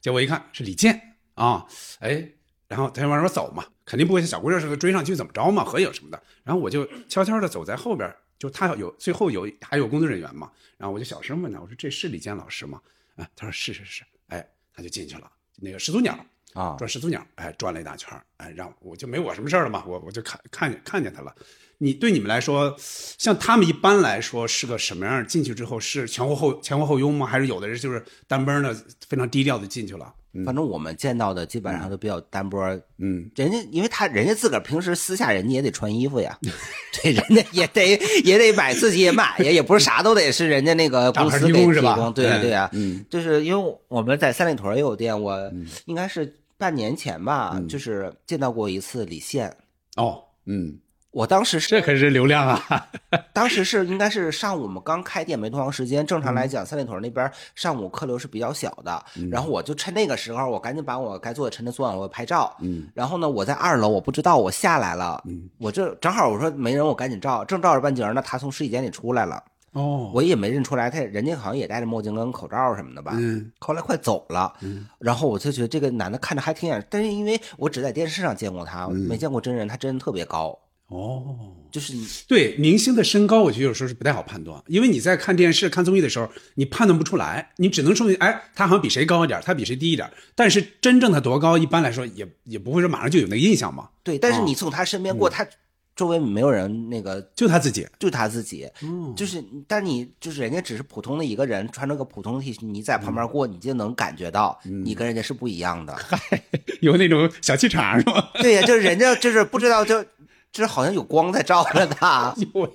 结果一看是李健啊，哎，然后他就往那边走嘛，肯定不会像小姑娘似的追上去怎么着嘛，合影什么的，然后我就悄悄的走在后边，就他有最后有还有工作人员嘛，然后我就小声问他，我说这是李健老师吗？啊，他说是是是，哎，他就进去了，那个始祖鸟啊转始祖鸟，哎，转了一大圈儿哎，让我就没我什么事儿了嘛，我我就看看见看见他了。你对你们来说，像他们一般来说是个什么样？进去之后是前后后前后后拥吗？还是有的人就是单奔的非常低调的进去了？反正我们见到的基本上都比较单薄，嗯，人家因为他人家自个儿平时私下人家也得穿衣服呀，[laughs] 对，人家也得也得买，自己也买呀，也不是啥都得是人家那个公司给提供是吧？对对呀，嗯，就是因为我们在三里屯也有店，我应该是半年前吧，就是见到过一次李现，哦，嗯，我当时是这可是流量啊！[laughs] 当时是应该是上午我们刚开店没多长时间，正常来讲三里屯那边上午客流是比较小的，然后我就趁那个时候，我赶紧把我该做的陈列做完，我拍照，嗯，然后呢，我在二楼，我不知道我下来了，嗯，我这正好我说没人，我赶紧照，正照着半截呢，他从试衣间里出来了，哦，我也没认出来，他人家好像也戴着墨镜跟口罩什么的吧，嗯，后来快走了，然后我就觉得这个男的看着还挺眼，但是因为我只在电视上见过他，没见过真人，他真的特别高，哦，就是你对明星的身高，我觉得有时候是不太好判断，因为你在看电视、看综艺的时候，你判断不出来，你只能说明，哎，他好像比谁高一点，他比谁低一点，但是真正他多高，一般来说也也不会说马上就有那个印象嘛，对，但是哦你从他身边过，他周围没有人那个。就他自己。就他自己，就是，但你就是人家只是普通的一个人，穿着个普通的 T 恤，你在旁边过，你就能感觉到你跟人家是不一样的。有那种小气场是吧？[laughs] 对呀，就是人家就是不知道就，就是好像有光在照着他。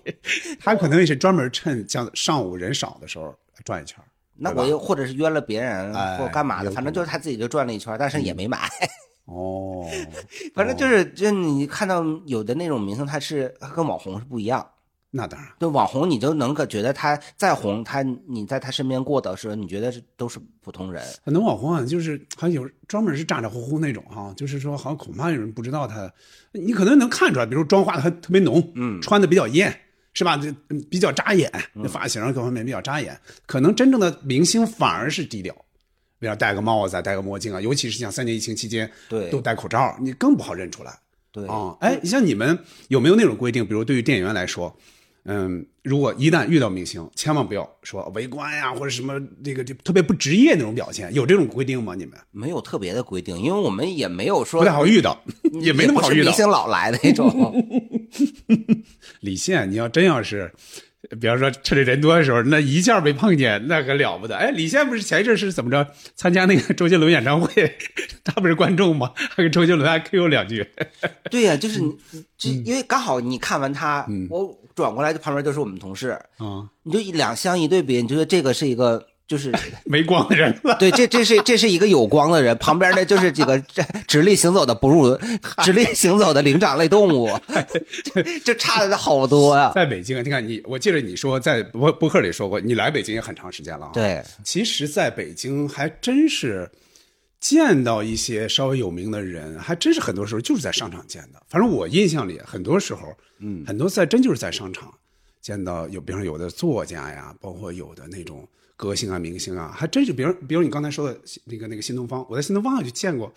[laughs] 他可能也是专门趁像上午人少的时候转一圈。那我又或者是约了别人哎或干嘛的，反正就是他自己就转了一圈，但是也没买。[laughs] 哦，[laughs] 反正就是，就你看到有的那种明星，他是他跟网红是不一样。那当然，对网红，你就能够觉得他再红，他你在他身边过的时候，你觉得是都是普通人。很多网红啊，就是好像有专门是咋咋呼呼那种哈、就是说好像恐怕有人不知道他，你可能能看出来，比如妆化的还特别浓，嗯穿的比较艳，是吧？这嗯比较扎眼，那发型各方面比较扎眼。可能真正的明星反而是低调，比如戴个帽子啊，戴个墨镜啊，尤其是像三年疫情期间，对都戴口罩，你更不好认出来。对啊，哎，像你们有没有那种规定？比如对于店员来说，嗯，如果一旦遇到明星，千万不要说围观呀，或者什么这个就特别不职业那种表现，有这种规定吗？你们没有特别的规定，因为我们也没有说不太好遇到，也没那么好遇到是明。星老来的那种。[laughs] 李现，你要真要是，比方说趁着人多的时候，那一下被碰见，那可了不得。哎，李现不是前一阵是怎么着参加那个周杰伦演唱会，[laughs] 他不是观众吗？还跟周杰伦还 Q 两句。对呀、就是因为刚好你看完他，我转过来就旁边就是我们同事，啊，你就两相一对比，你觉得这个是一个就是。[laughs] 没光的人了。[laughs] 对，这这是这是一个有光的人，旁边的就是几个直立行走的哺乳、[laughs] 直立行走的灵长类动物，这这差的好多呀、在北京，你看你，我记得你说在播播客里说过，你来北京也很长时间了啊。，对，其实在北京还真是见到一些稍微有名的人，还真是很多时候就是在商场见的。反正我印象里，很多时候，嗯，很多在真就是在商场见到有，比方说有的作家呀，包括有的那种歌星啊、明星啊，还真是，比如比如你刚才说的那个那个新东方，我在新东方就见过，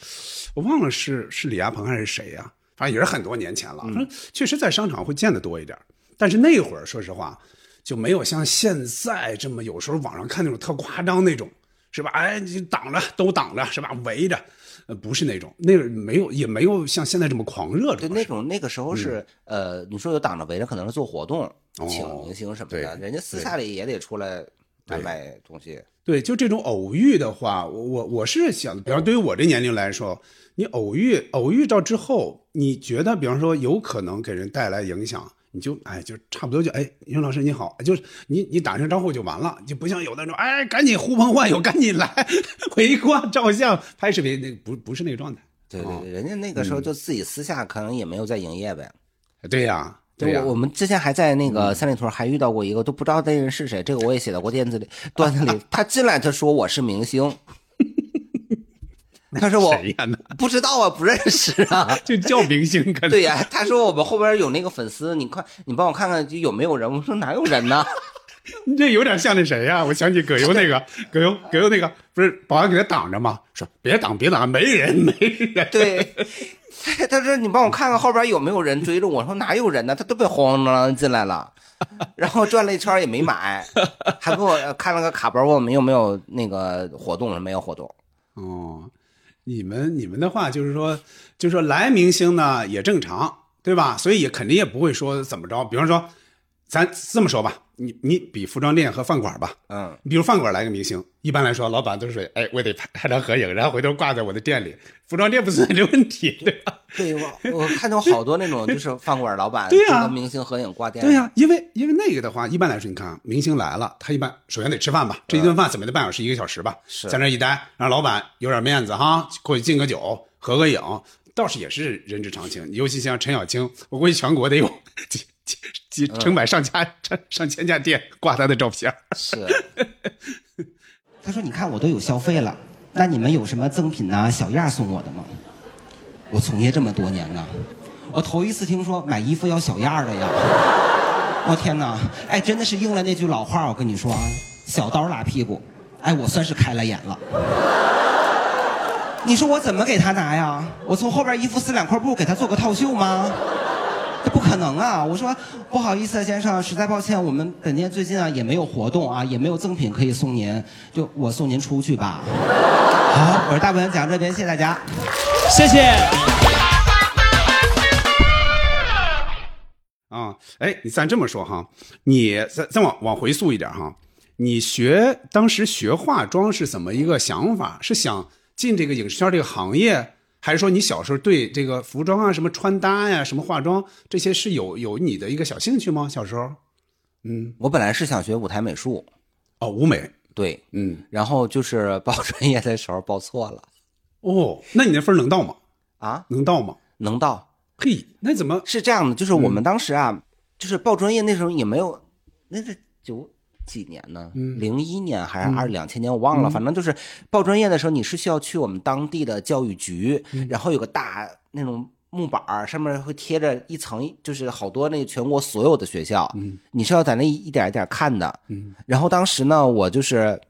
我忘了是是李亚鹏还是谁呀、反正也是很多年前了。反正确实在商场会见得多一点，但是那会儿说实话就没有像现在这么有时候网上看那种特夸张那种，是吧？哎，你挡着都挡着，是吧？围着，呃，不是那种，那个没有，也没有像现在这么狂热。对，那种那个时候是、呃，你说有挡着围着，可能是做活动，请明星什么的，对人家私下里也得出来来买东西。对，就这种偶遇的话，我我我是想，比方对于我这年龄来说，你偶遇偶遇到之后，你觉得，比方说有可能给人带来影响，你就哎，就差不多就哎，윤老师你好，就是你你打声招呼就完了，就不像有的那种哎，赶紧呼朋唤友，赶紧来 [laughs] 围观照相拍视频，那个不不是那个状态。对对对，人家那个时候就自己私下可能也没有在营业呗。对呀，对呀我，我们之前还在那个三里屯还遇到过一个，都不知道那人是谁。这个我也写到过电子里 [laughs] 段子里。他进来他说我是明星，他说我？不知道啊，不认识啊。[laughs] 就叫明星，对呀、他说我们后边有那个粉丝，你快你帮我看看有没有人。我说哪有人呢？[laughs] 你这有点像那谁呀、我想起葛优那个，葛优葛优那个不是保安给他挡着吗？说别挡别挡，没人没人。对，他 [laughs] 他说你帮我看看后边有没有人追着我。我说哪有人呢？他都被慌了进来了，然后转了一圈也没买，还给我呃看了个卡包，问我们有没有那个活动，没有活动。哦，你们你们的话就是说，就是说来明星呢也正常，对吧？所以也肯定也不会说怎么着。比方说，咱这么说吧，你你比服装店和饭馆吧，嗯，你比如饭馆来个明星，一般来说老板都是哎，我得拍拍张合影，然后回头挂在我的店里。服装店不存在这问题，对吧？对我我看到好多那种就是饭馆老板 [laughs] 对呀就跟明星合影挂店对呀、因为因为那个的话，一般来说，你看啊明星来了，他一般首先得吃饭吧，这一顿饭怎么得半小时一个小时吧，是在那一待，让老板有点面子哈，过去敬个酒，合个影，倒是也是人之常情。尤其像陈小青，我估计全国得有几成百上家、上上千家店挂他的照片。是 [laughs] 他说：“你看我都有消费了，那你们有什么赠品呐、小样送我的吗？”我从业这么多年呢，我头一次听说买衣服要小样的呀！[laughs] 我天哪，哎，真的是应了那句老话，我跟你说啊，小刀拉屁股，哎，我算是开了眼了。你说我怎么给他拿呀？我从后边衣服撕两块布给他做个套袖吗？这不可能啊！我说不好意思啊，先生，实在抱歉，我们本店最近啊也没有活动啊，也没有赠品可以送您，就我送您出去吧。好，我是大本讲这边，谢谢大家。谢谢。啊，哎，你咱这么说哈，你再再往往回溯一点哈，你学当时学化妆是怎么一个想法？是想进这个影视圈这个行业，还是说你小时候对这个服装啊、什么穿搭呀、什么化妆这些是有有你的一个小兴趣吗？小时候？嗯，我本来是想学舞台美术，哦，舞美，对，嗯，然后就是报专业的时候报错了，哦，那你那分能到吗？啊，能到吗？能到嘿，那怎么？是这样的，就是我嗯们当时啊，就是报专业那时候也没有，那是九几年呢？嗯零一年还是二两千年，我忘了。反正就是报专业的时候，你是需要去我们当地的教育局，嗯然后有个大那种木板儿，上面会贴着一层，就是好多那全国所有的学校，你是要在那一一点一点看的。嗯然后当时呢，我就是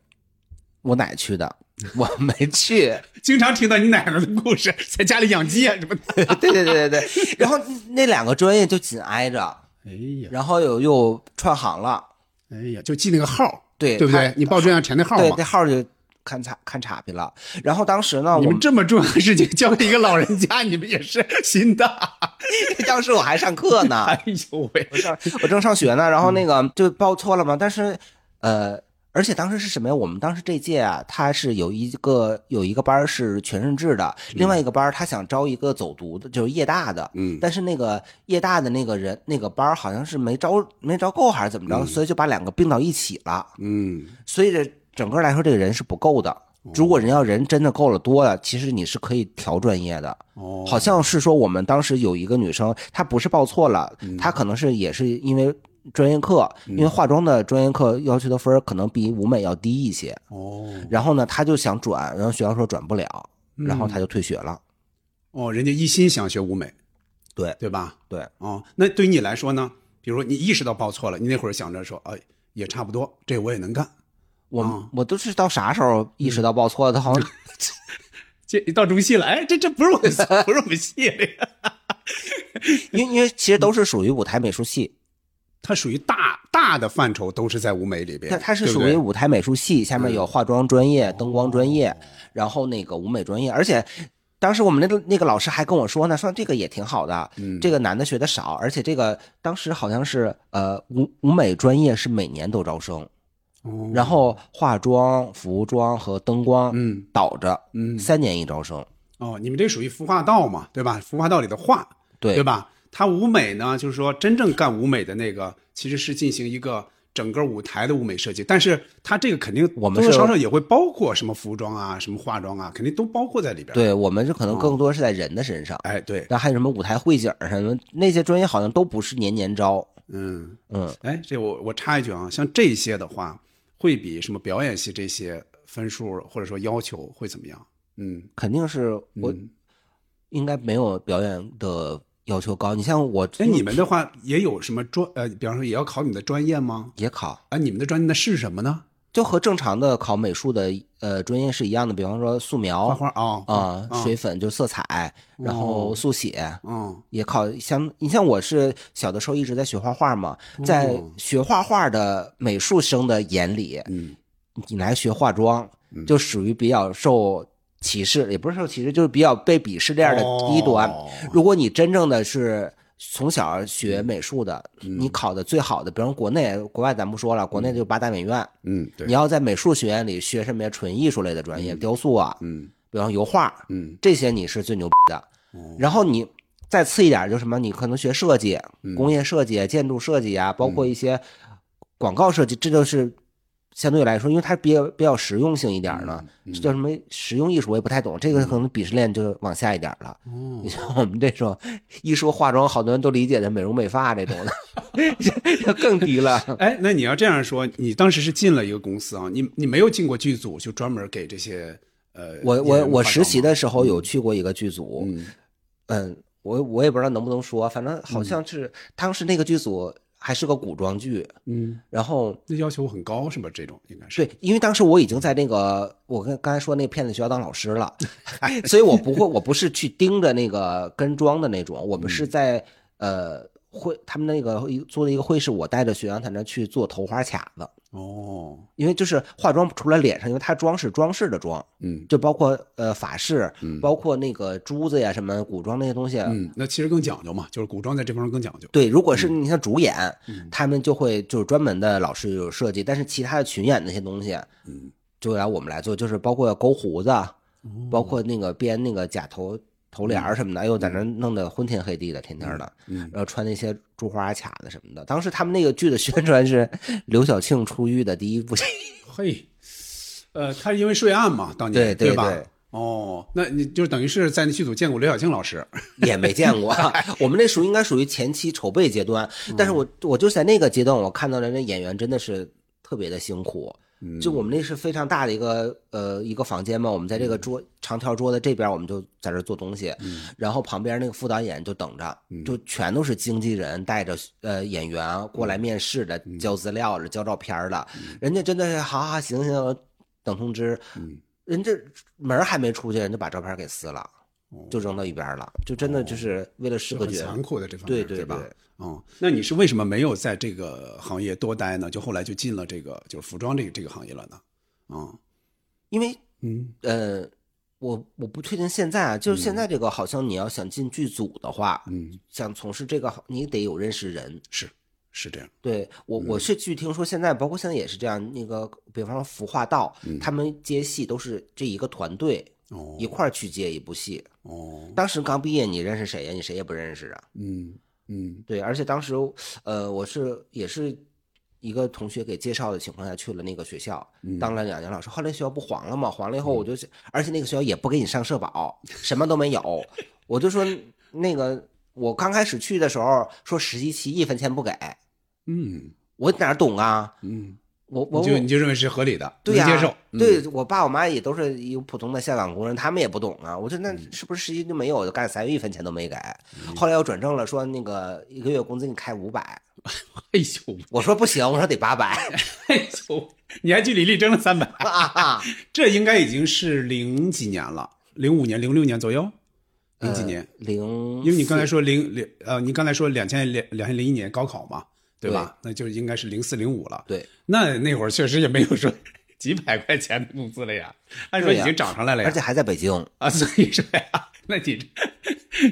我奶去的，[laughs] 我没去。经常听到你奶奶的故事，在家里养鸡啊什么的。[laughs] 对对对对对。然后那两个专业就紧挨着，哎呀，然后有又串行了。哎呀，就记那个号，对对不对？你报志愿填那号对，那。号就看差看岔劈了。然后当时呢，你们这么重要的事情交给一个老人家，你们也是心大。[laughs] 当时我还上课呢，[laughs] 哎呦喂，我上我正上学呢，然后那个就报错了嘛。但是呃，而且当时是什么呀？我们当时这届啊，他是有一个有一个班是全日制的，另外一个班儿他想招一个走读的，就是夜大的。嗯但是那个夜大的那个人那个班好像是没招没招够还是怎么着，所以就把两个并到一起了。嗯，所以这整个来说，这个人是不够的。如果人要人真的够了多了，其实你是可以调专业的。哦，好像是说我们当时有一个女生，她不是报错了，嗯她可能是也是因为专业课，因为化妆的专业课要求的分儿可能比舞美要低一些。哦然后呢，他就想转，然后学校说转不了，然后他就退学了。哦，人家一心想学舞美，对对吧？对，哦，那对于你来说呢？比如说你意识到报错了，你那会儿想着说，哎，也差不多，这我也能干。我、啊我都是到啥时候意识到报错了？他？好像 [laughs] 这一到中戏了，哎，这这不是我们 [laughs] 不是我们系的，[laughs] 因为因为其实都是属于舞台美术系，它属于大大的范畴，都是在舞美里边。它它是属于舞台美术系，下面有化妆专业、灯光专业，然后那个舞美专业，而且。当时我们那个那个老师还跟我说呢，说这个也挺好的，嗯这个男的学的少，而且这个当时好像是呃舞舞美专业是每年都招生，哦然后化妆、服装和灯光嗯倒着，嗯三年一招生，哦，你们这属于服化道嘛，对吧？服化道里的画，对对吧？它舞美呢，就是说真正干舞美的那个，其实是进行一个整个舞台的舞美设计，但是它这个肯定我们是多多少少也会包括什么服装啊、什么化妆啊，肯定都包括在里边。，对我们这可能更多是在人的身上，哎，对，那还有什么舞台绘景儿什么那些专业好像都不是年年招，嗯，嗯，哎，这我我插一句啊，像这些的话，会比什么表演系这些分数或者说要求会怎么样？嗯，肯定是我嗯。应该没有表演的要求高。你像我，那，你们的话也有什么专呃，比方说也要考你的专业吗？也考，啊，你们的专业那是什么呢？就和正常的考美术的呃专业是一样的。比方说素描画画啊啊、啊水粉就色彩，然后速写。嗯也考像你像我是小的时候一直在学画画嘛，在学画画的美术生的眼里，嗯你来学化妆就属于比较受歧视，也不是受歧视，就是比较被鄙视这样的低端。哦如果你真正的是从小学美术的，嗯你考的最好的，比方国内、国外咱不说了，国内就八大美院，嗯，对你，要在美术学院里学什么呀？纯艺术类的专业，雕塑啊，嗯比方油画，嗯这些你是最牛逼的。然后你再次一点，就是什么？你可能学设计、工业设计、建筑设计啊，包括一些广告设计，这就是相对来说，因为它比较比较实用性一点呢。叫什么实用艺术，我也不太懂。这个可能鄙视链就往下一点了。[laughs] 你像我们这种一说化妆，好多人都理解的美容美发这种的，这更低了。[laughs] 哎，那你要这样说，你当时是进了一个公司啊，你你没有进过剧组，就专门给这些呃，我我我实习的时候有去过一个剧组，嗯嗯，我我也不知道能不能说，反正好像是当时那个剧组还是个古装剧，嗯，然后那要求很高是吧？这种应该是对，因为当时我已经在那个我跟刚才说那个骗子学校当老师了，[laughs] 所以我不会，我不是去盯着那个跟妆的那种，我们是在呃会他们那个做了一个会是我带着学员在那去做头花卡子。哦，因为就是化妆除了脸上，因为它妆是装饰的妆，嗯。就包括呃法式，嗯，包括那个珠子呀什么古装那些东西，嗯，那其实更讲究嘛，就是古装在这方面更讲究。对，如果是你像主演，他们就会就是专门的老师有设计，但是其他的群演那些东西，嗯，就来我们来做，就是包括勾胡子，包括那个编那个假头头帘儿什么的，哎呦，在那弄得昏天黑地的，天天的，然后穿那些珠花卡子什么的。当时他们那个剧的宣传是刘晓庆出狱的第一部戏，[laughs] 嘿，呃，他是因为税案嘛，当年对对吧？对哦，那你就等于是在那剧组见过刘晓庆老师，[laughs] 也没见过。[laughs] 我们那属于应该属于前期筹备阶段，但是我我就在那个阶段，我看到了那演员真的是特别的辛苦。就我们那是非常大的一个呃一个房间嘛，我们在这个桌长条桌的这边，我们就在这做东西，然后旁边那个副导演就等着，就全都是经纪人带着呃演员过来面试的、交资料的、交照片的，人家真的是好好行行等通知，人这门儿还没出去，人就把照片给撕了。就扔到一边了，就真的就是为了视是很个觉，残酷的这方面，对对吧对？嗯，那你是为什么没有在这个行业多待呢？就后来就进了这个就是服装这个这个行业了呢？嗯、因为嗯呃，我我不确定现在啊，就是现在这个好像你要想进剧组的话，嗯，想从事这个，你得有认识人。是是这样，对我，嗯我是据听说，现在包括现在也是这样。那个，比方说服化道，他们接戏都是这一个团队嗯哦一块儿去接一部戏。哦，当时刚毕业，你认识谁呀？你谁也不认识啊。嗯嗯对，而且当时，呃，我是也是一个同学给介绍的情况下去了那个学校，嗯当了两年老师。后来学校不黄了吗，黄了以后我就，而且那个学校也不给你上社保，什么都没有。[laughs] 我就说那个，我刚开始去的时候说实习期一分钱不给，嗯我哪懂啊？嗯，我我就你就认为是合理的，对呀、能接受，嗯对我爸我妈也都是一个普通的下岗工人，他们也不懂啊。我说嗯那是不是实习就没有干三月一分钱都没给？后来又转正了，说那个一个月工资给你开五百，[laughs] 哎呦我说不行，我说得八百 [laughs] 哎呦，你还据理力争了三百，啊。[laughs] 这应该已经是零几年了，零五年、零六年左右，零几年？零，因为你刚才说零零呃，你刚才说两千两两千零一年高考嘛，对吧？那就应该是零四零五了。对，那那会儿确实也没有说 [laughs] 几百块钱的工资了呀，按说已经涨上来了呀。而且还在北京。啊，所以说呀，那你这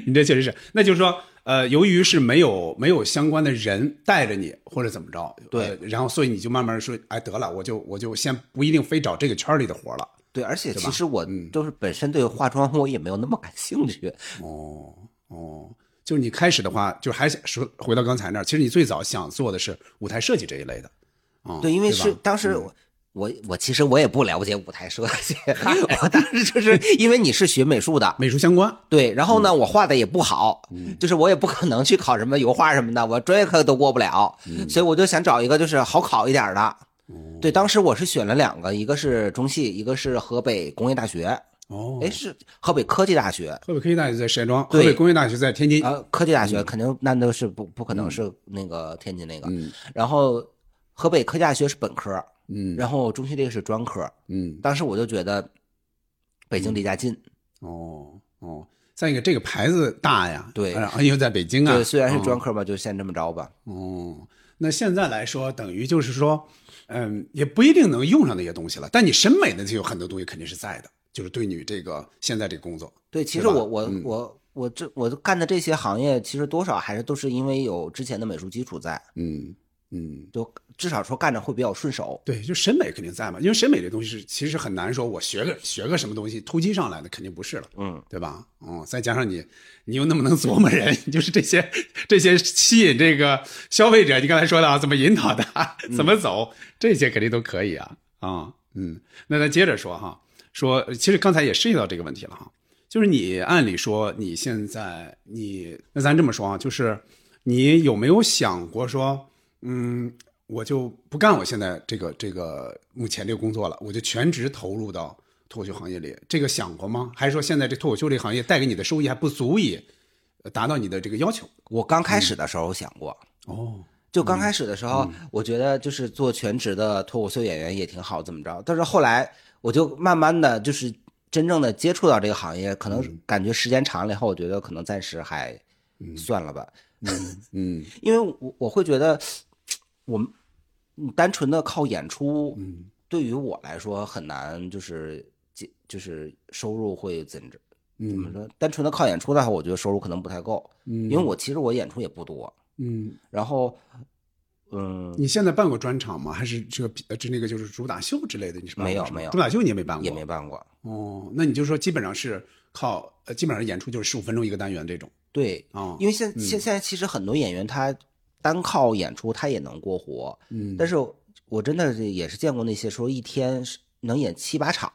你这确实是，那就是说，呃，由于是没有没有相关的人带着你或者怎么着，对呃然后所以你就慢慢说，哎，得了，我就我就先不一定非找这个圈里的活了。对，而且其实我嗯就是本身对化妆我也没有那么感兴趣。哦哦，就是你开始的话，就是还想说回到刚才那儿，其实你最早想做的是舞台设计这一类的，啊、对，因为是当时我。我我其实我也不了解舞台设计，[laughs] 我当时就是 [laughs] 因为你是学美术的，美术相关，对，然后呢，嗯我画的也不好，就是我也不可能去考什么油画什么的，我专业课都过不了，嗯所以我就想找一个就是好考一点的。哦对，当时我是选了两个，一个是中戏，一个是河北工业大学，哦，哎，是河北科技大学。河北科技大学在石家庄，河北工业大学在天津，啊，科技大学肯定那都是不不可能是那个天津那个，嗯然后河北科技大学是本科，嗯然后中戏这个是专科。嗯，当时我就觉得北京离家近，哦哦，再一个这个牌子大呀，对然后又在北京啊，对，虽然是专哦科吧，就先这么着吧。哦，那现在来说，等于就是说，嗯，也不一定能用上那些东西了，但你审美的就有很多东西肯定是在的，就是对你这个现在这个工作，对，其实我我嗯我我这我干的这些行业，其实多少还是都是因为有之前的美术基础在，嗯嗯，就至少说干着会比较顺手。对，就审美肯定在嘛，因为审美这东西是其实很难说，我学个学个什么东西突击上来的肯定不是了，嗯，对吧？嗯，再加上你你又那么能琢磨人，[laughs] 就是这些这些吸引这个消费者，你刚才说的啊，怎么引导的，[laughs] 怎么走，这些肯定都可以啊啊嗯，那咱接着说哈，说其实刚才也涉及到这个问题了哈，就是你按理说你现在你那咱这么说啊，就是你有没有想过说，嗯，我就不干我现在这个这个目前这个工作了，我就全职投入到脱口秀行业里，这个想过吗？还是说现在这脱口秀这个行业带给你的收益还不足以呃达到你的这个要求？我刚开始的时候想过，哦，就刚开始的时候，我觉得就是做全职的脱口秀演员也挺好，怎么着？但是后来我就慢慢的就是真正的接触到这个行业，可能感觉时间长了以后，我觉得可能暂时还算了吧，嗯 [laughs] 因为我我会觉得我们嗯单纯的靠演出，嗯。对于我来说很难，就是接就是收入会怎着怎么嗯说？单纯的靠演出的话，我觉得收入可能不太够，嗯，因为我其实我演出也不多，嗯，然后嗯你现在办过专场吗？还是这个呃这那个就是主打秀之类的？你是没有没有主打秀你也没办过，也没办过。哦，那你就说基本上是靠呃基本上演出就是十五分钟一个单元这种对，啊，因为现嗯现现在其实很多演员他单靠演出他也能过活，嗯但是我真的也是见过那些说一天是能演七八场。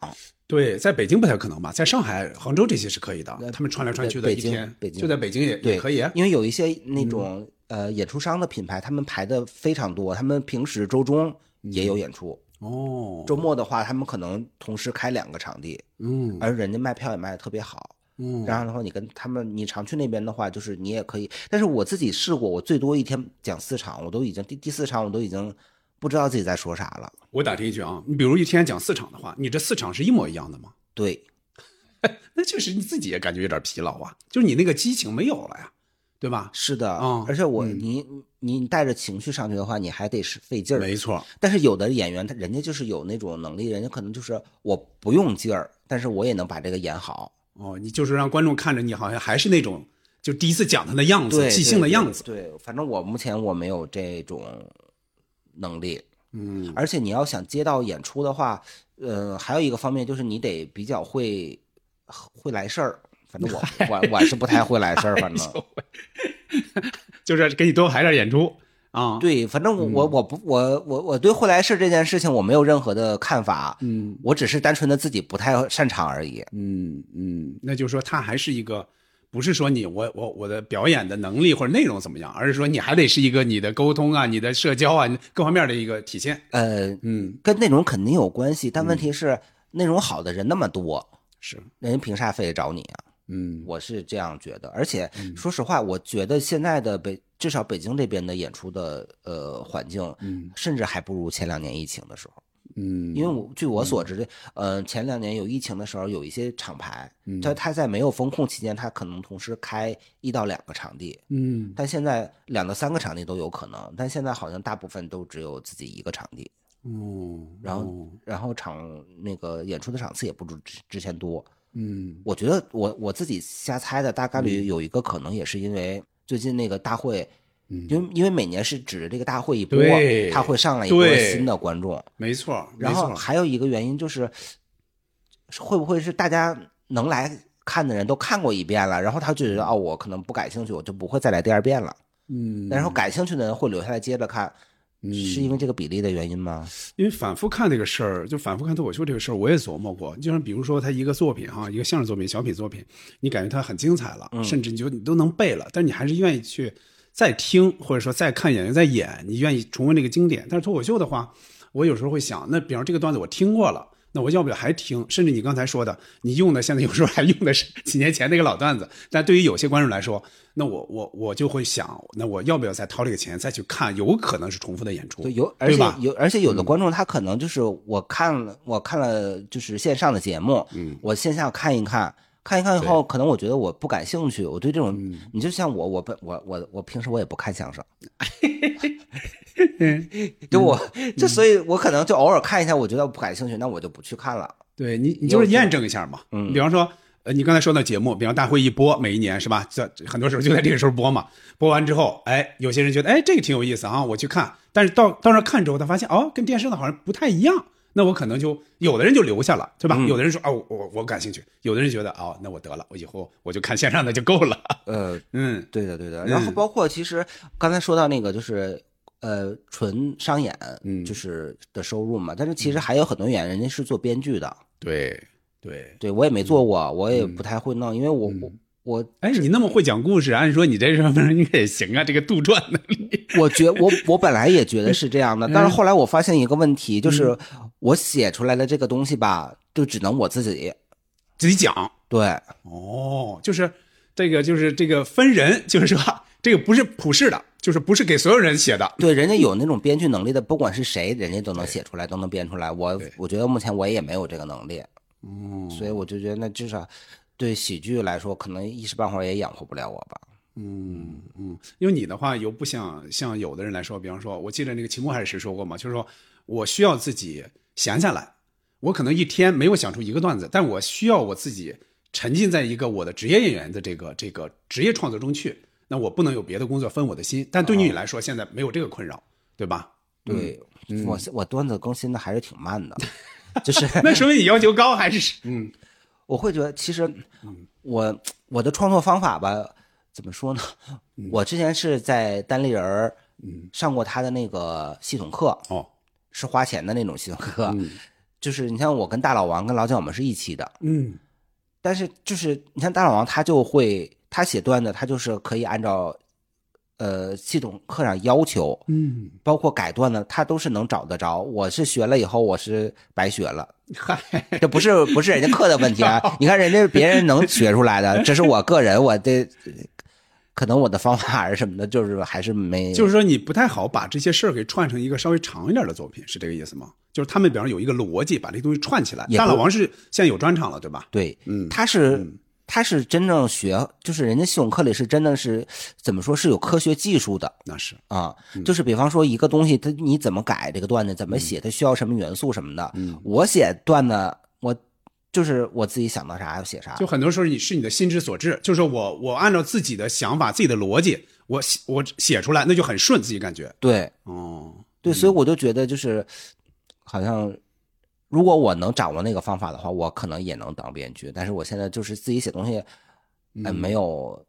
对，在北京不太可能吧？在上海、杭州这些是可以的，他们穿来穿去的北京一天，北京就在北京也，也可以。因为有一些那种、呃演出商的品牌，他们排的非常多，他们平时周中也有演出，哦，周末的话，他们可能同时开两个场地，嗯而人家卖票也卖的特别好。嗯，然后的话，你跟他们，你常去那边的话，就是你也可以。但是我自己试过，我最多一天讲四场，我都已经第第四场我都已经不知道自己在说啥了。我打听一句啊，你比如一天讲四场的话，你这四场是一模一样的吗？对，[laughs] 那确实你自己也感觉有点疲劳啊，就是你那个激情没有了呀，对吧？是的，嗯而且我、嗯你你带着情绪上去的话，你还得是费劲儿。没错，但是有的演员他人家就是有那种能力，人家可能就是我不用劲儿，但是我也能把这个演好。哦，你就是让观众看着你好像还是那种就第一次讲他的样子，即兴的样子。对，反正我目前我没有这种能力。嗯，而且你要想接到演出的话，呃，还有一个方面就是你得比较会会来事儿。反正我我我是不太会来事儿，[laughs] 反正就是给你多排点演出啊。，对，反正我我不我我我对会来事儿这件事情我没有任何的看法，嗯我只是单纯的自己不太擅长而已。嗯嗯，那就是说他还是一个。不是说你我我我的表演的能力或者内容怎么样，而是说你还得是一个你的沟通啊、你的社交啊各方面的一个体现。呃，嗯，跟内容肯定有关系，但问题是内容好的人那么多，是，人家凭啥非得找你啊？嗯。我是这样觉得，而且说实话，我觉得现在的北至少北京这边的演出的呃环境，嗯。甚至还不如前两年疫情的时候。嗯，因为我据我所知，呃，前两年有疫情的时候，有一些厂牌，嗯。它它在没有风控期间，他可能同时开一到两个场地，嗯。但现在两到三个场地都有可能，但现在好像大部分都只有自己一个场地，嗯，然后哦。然后场那个演出的场次也不如之之前多。嗯。我觉得我我自己瞎猜的，大概率有一个可能也是因为最近那个大会，嗯。因为因为每年是指着这个大会一播对，它会上来一波新的观众，没错，然后还有一个原因就是，会不会是大家能来看的人都看过一遍了，然后他就觉得哦，我可能不感兴趣，我就不会再来第二遍了。嗯，然后感兴趣的人会留下来接着看，嗯是因为这个比例的原因吗？因为反复看这个事儿，就反复看脱口秀这个事儿，我也琢磨过。就像比如说他一个作品哈，一个相声作品、小品作品，你感觉它很精彩了，嗯甚至你就你都能背了，但是你还是愿意去再听，或者说再看演员在演，你愿意重温这个经典。但是脱口秀的话，我有时候会想，那比方这个段子我听过了。那我要不要还听？甚至你刚才说的，你用的现在有时候还用的是几年前那个老段子。但对于有些观众来说，那我我我就会想，那我要不要再掏这个钱再去看？有可能是重复的演出，对，有而且有而且有的观众他可能就是我看了我看了就是线上的节目，嗯，我线下看一看。看一看以后，可能我觉得我不感兴趣。我对这种，嗯你就像我，我不我我我平时我也不看相声，[laughs] [laughs] 就我这所以，我可能就偶尔看一下，我觉得不感兴趣，那我就不去看了。对你，你就是验证一下嘛。嗯比方说，呃，你刚才说到节目，比方大会一播，每一年是吧？这很多时候就在这个时候播嘛。播完之后，哎，有些人觉得，哎，这个挺有意思啊，我去看。但是到到那看之后，他发现哦，跟电视的好像不太一样。那我可能就有的人就留下了，对吧？嗯有的人说，哦，我我感兴趣。有的人觉得，哦，那我得了，我以后我就看线上的就够了。呃，[laughs] 嗯对的，对的。然后包括其实刚才说到那个就是呃纯商演，嗯就是的收入嘛。但是其实还有很多演员人家是做编剧的，对对。对我也没做过，我也不太会弄，因为我我我哎，你那么会讲故事，按说你这上面应该也行啊，这个杜撰能力。[laughs] 我觉我我本来也觉得是这样的，[laughs] 但是后来我发现一个问题，就是我写出来的这个东西吧，就只能我自己自己讲。对。哦，就是这个，就是这个分人，就是说这个不是普世的，就是不是给所有人写的。对，人家有那种编剧能力的，不管是谁，人家都能写出来，都能编出来。我我觉得目前我也没有这个能力，嗯，所以我就觉得那至少对喜剧来说，可能一时半会儿也养活不了我吧。嗯嗯，因为你的话又不像像有的人来说，比方说，我记得那个秦国海石说过嘛，就是说我需要自己闲下来，我可能一天没有想出一个段子，但我需要我自己沉浸在一个我的职业演员的这个这个职业创作中去。那我不能有别的工作分我的心，但对于你来说，现在没有这个困扰，对吧？对，我我段子更新的还是挺慢的，[laughs] 就是那说明你要求高还是？嗯 [laughs] 我会觉得，其实我我的创作方法吧，怎么说呢？我之前是在单立人儿上过他的那个系统课，哦是花钱的那种系统课，就是你像我跟大老王跟老蒋我们是一期的，嗯。但是就是你像大老王他就会他写段子，他就是可以按照呃系统课上要求，嗯，包括改段子，他都是能找得着。我是学了以后，我是白学了。嗨，这不是不是人家课的问题啊！[laughs] 你看人家别人能学出来的，这是我个人我的可能我的方法是什么的，就是还是没就是说你不太好把这些事儿给串成一个稍微长一点的作品，是这个意思吗？就是他们比方说有一个逻辑，把这东西串起来。大老王是现在有专场了，对吧？对，嗯他是他是真正学，就是人家系统课里是真的是怎么说是有科学技术的。那是，啊，嗯。就是比方说一个东西，它你怎么改这个段子，怎么写，它需要什么元素什么的。嗯。我写段子，我就是我自己想到啥写啥，就很多时候你是你的心之所至，就是我我按照自己的想法、自己的逻辑，我写我写出来，那就很顺，自己感觉。对。哦，对，所以我就觉得就是，好像如果我能掌握那个方法的话，我可能也能当编剧。但是我现在就是自己写东西，呃，没有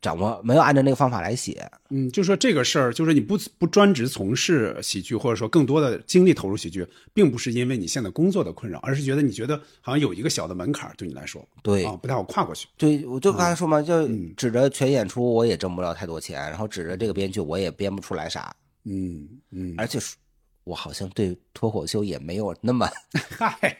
掌握，没有按照那个方法来写。嗯，就说这个事儿，就是你不不专职从事喜剧，或者说更多的精力投入喜剧，并不是因为你现在工作的困扰，而是觉得你觉得好像有一个小的门槛儿对你来说，对啊，不太好跨过去。对，我就刚才说嘛，就嗯指着全演出我也挣不了太多钱，然后指着这个编剧我也编不出来啥，嗯嗯，而且说我好像对脱口秀也没有那么 [laughs] 嗨，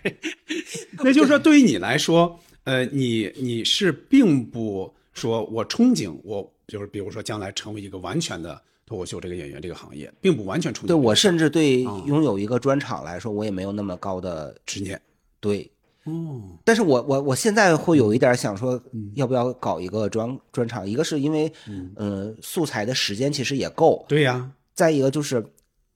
那就是说，对于你来说，呃，你你是并不说我憧憬我就是比如说将来成为一个完全的脱口秀这个演员这个行业，并不完全憧憬。对我甚至对哦拥有一个专场来说，我也没有那么高的执念。对。哦，但是我我我现在会有一点想说，嗯要不要搞一个专专场？一个是因为，呃，素材的时间其实也够；对呀，再一个就是，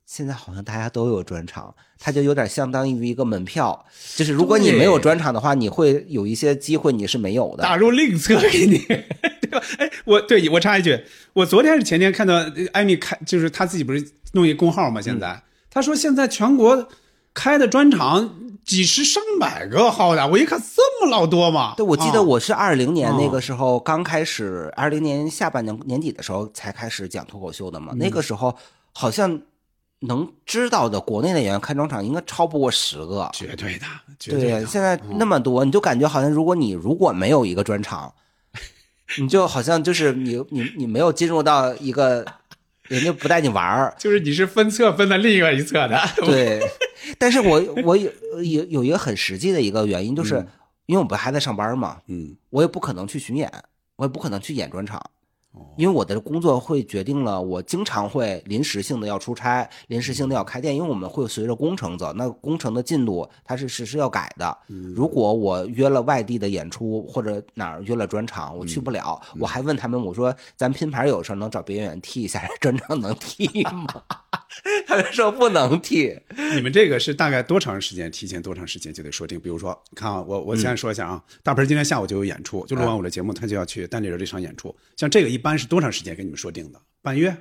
现在好像大家都有专场，它就有点相当于一个门票，就是如果你没有专场的话，你会有一些机会你是没有的。打入另册给你，[laughs] 对吧？哎，我对我插一句，我昨天还是前天看到呃艾米开，就是他自己不是弄一个公号吗？现在、嗯他说现在全国开的专场几十上百个，号的，我一看这么老多吗？对，我记啊得我是二零年那哦个时候刚开始，二零年下半年年底的时候才开始讲脱口秀的嘛。嗯那个时候好像能知道的国内的演员开专场应该超不过十个。绝对的，绝对的。现在那么多，你就感觉好像如果你如果没有一个专场，[laughs] 你就好像就是你你你没有进入到一个人家不带你玩儿，就是你是分册分到另一个一侧的，对。但是我我有有有一个很实际的一个原因，就是因为我不还在上班嘛，嗯我也不可能去巡演，我也不可能去演专场，哦因为我的工作会决定了我经常会临时性的要出差，临时性的要开店，因为我们会随着工程走，那工程的进度它是实时要改的。如果我约了外地的演出或者哪儿约了专场，我去不了，我还问他们我说咱拼盘有时候能找别演员替一下，专场能替吗？[laughs] 他们说不能替。你们这个是大概多长时间？提前多长时间就得说定？比如说，看啊，我我先说一下啊，大鹏今天下午就有演出，就录完我的节目，他就要去单立人这场演出。像这个一般是多长时间跟你们说定的？半月？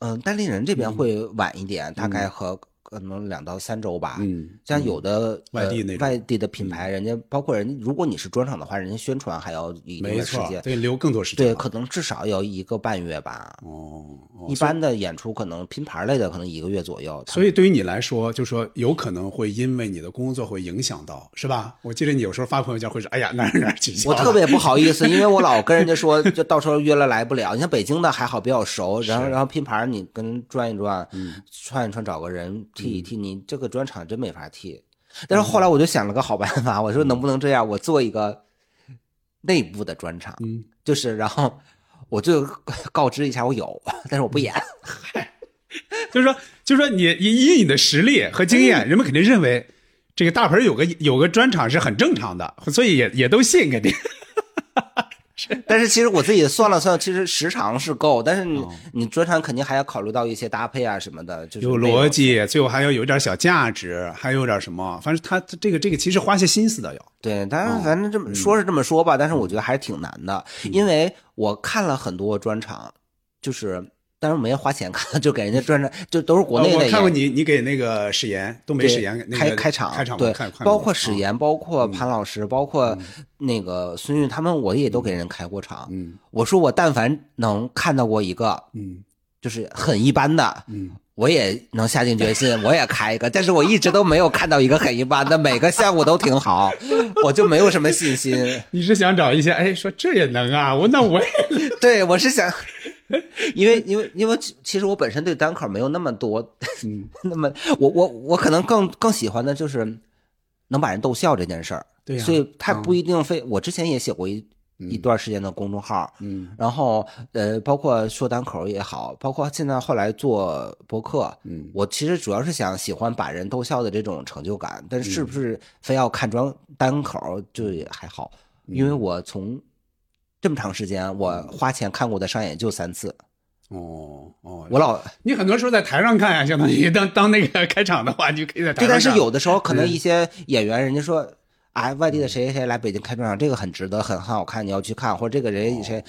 嗯，单立人这边会晚一点，大概和可能两到三周吧。嗯像有的呃外地那外地的品牌，人家包括人家，如果你是专场的话，人家宣传还要一定没错，的时间。对留更多时间对，可能至少要一个半月吧。哦，哦一般的演出可能拼盘类的，可能一个月左右。所以对于你来说，就说有可能会因为你的工作会影响到，是吧？我记得你有时候发朋友圈会说：“哎呀，哪儿哪儿取消。”我特别不好意思，[laughs] 因为我老跟人家说，就到时候约了来不了。你像北京的还好比较熟，然后然后拼盘你跟转一转，嗯串一串，找个人替一替，你这个专场真没法替。但是后来我就想了个好办法，我说能不能这样，我做一个内部的专场，嗯就是然后我就告知一下我有，但是我不演。就是说，就是说你以以你的实力和经验，嗯人们肯定认为这个大盆有个有个专场是很正常的，所以也也都信肯定。但是其实我自己算了算，其实时长是够，但是你、哦。你专场肯定还要考虑到一些搭配啊什么的，就是有逻辑，最后还要有点小价值，还有点什么，反正他他这个这个其实花些心思的有。对，当然哦反正这么说是这么说吧，但是我觉得还是挺难的，嗯。因为我看了很多专场，就是当然没花钱看，[laughs] 就给人家专场，就都是国内的。哦我看过你你给那个史岩东北史岩那个开开场，开场对包括史岩，包括潘老师，包括那个孙韵，他们我也都给人开过场。嗯我说我但凡能看到过一个，嗯就是很一般的，嗯我也能下定决心，我也开一个，但是我一直都没有看到一个很一般的，每个项目都挺好，我就没有什么信心。[laughs] 你是想找一些哎说这也能啊？我那我也 [laughs] 对，我是想，[laughs] 因为因为因为其其实我本身对单口没有那么多，嗯。[laughs] 那么我我我可能更更喜欢的就是能把人逗笑这件事儿。所以他嗯。不一定非、我之前也写过一。一段时间的公众号，嗯。然后呃，包括说单口也好，包括现在后来做博客，嗯。我其实主要是想喜欢把人逗笑的这种成就感，但是是嗯。不是非要看专单口就也还好，嗯。因为我从这么长时间，我花钱看过的商演就三次，哦哦，我老你很多时候在台上看呀，相当于当当那个开场的话，你就可以在。但是有的时候可能嗯一些演员，人家说。哎，外地的谁谁谁来北京开专场，这个很值得，很很好看，你要去看。或者这个人谁，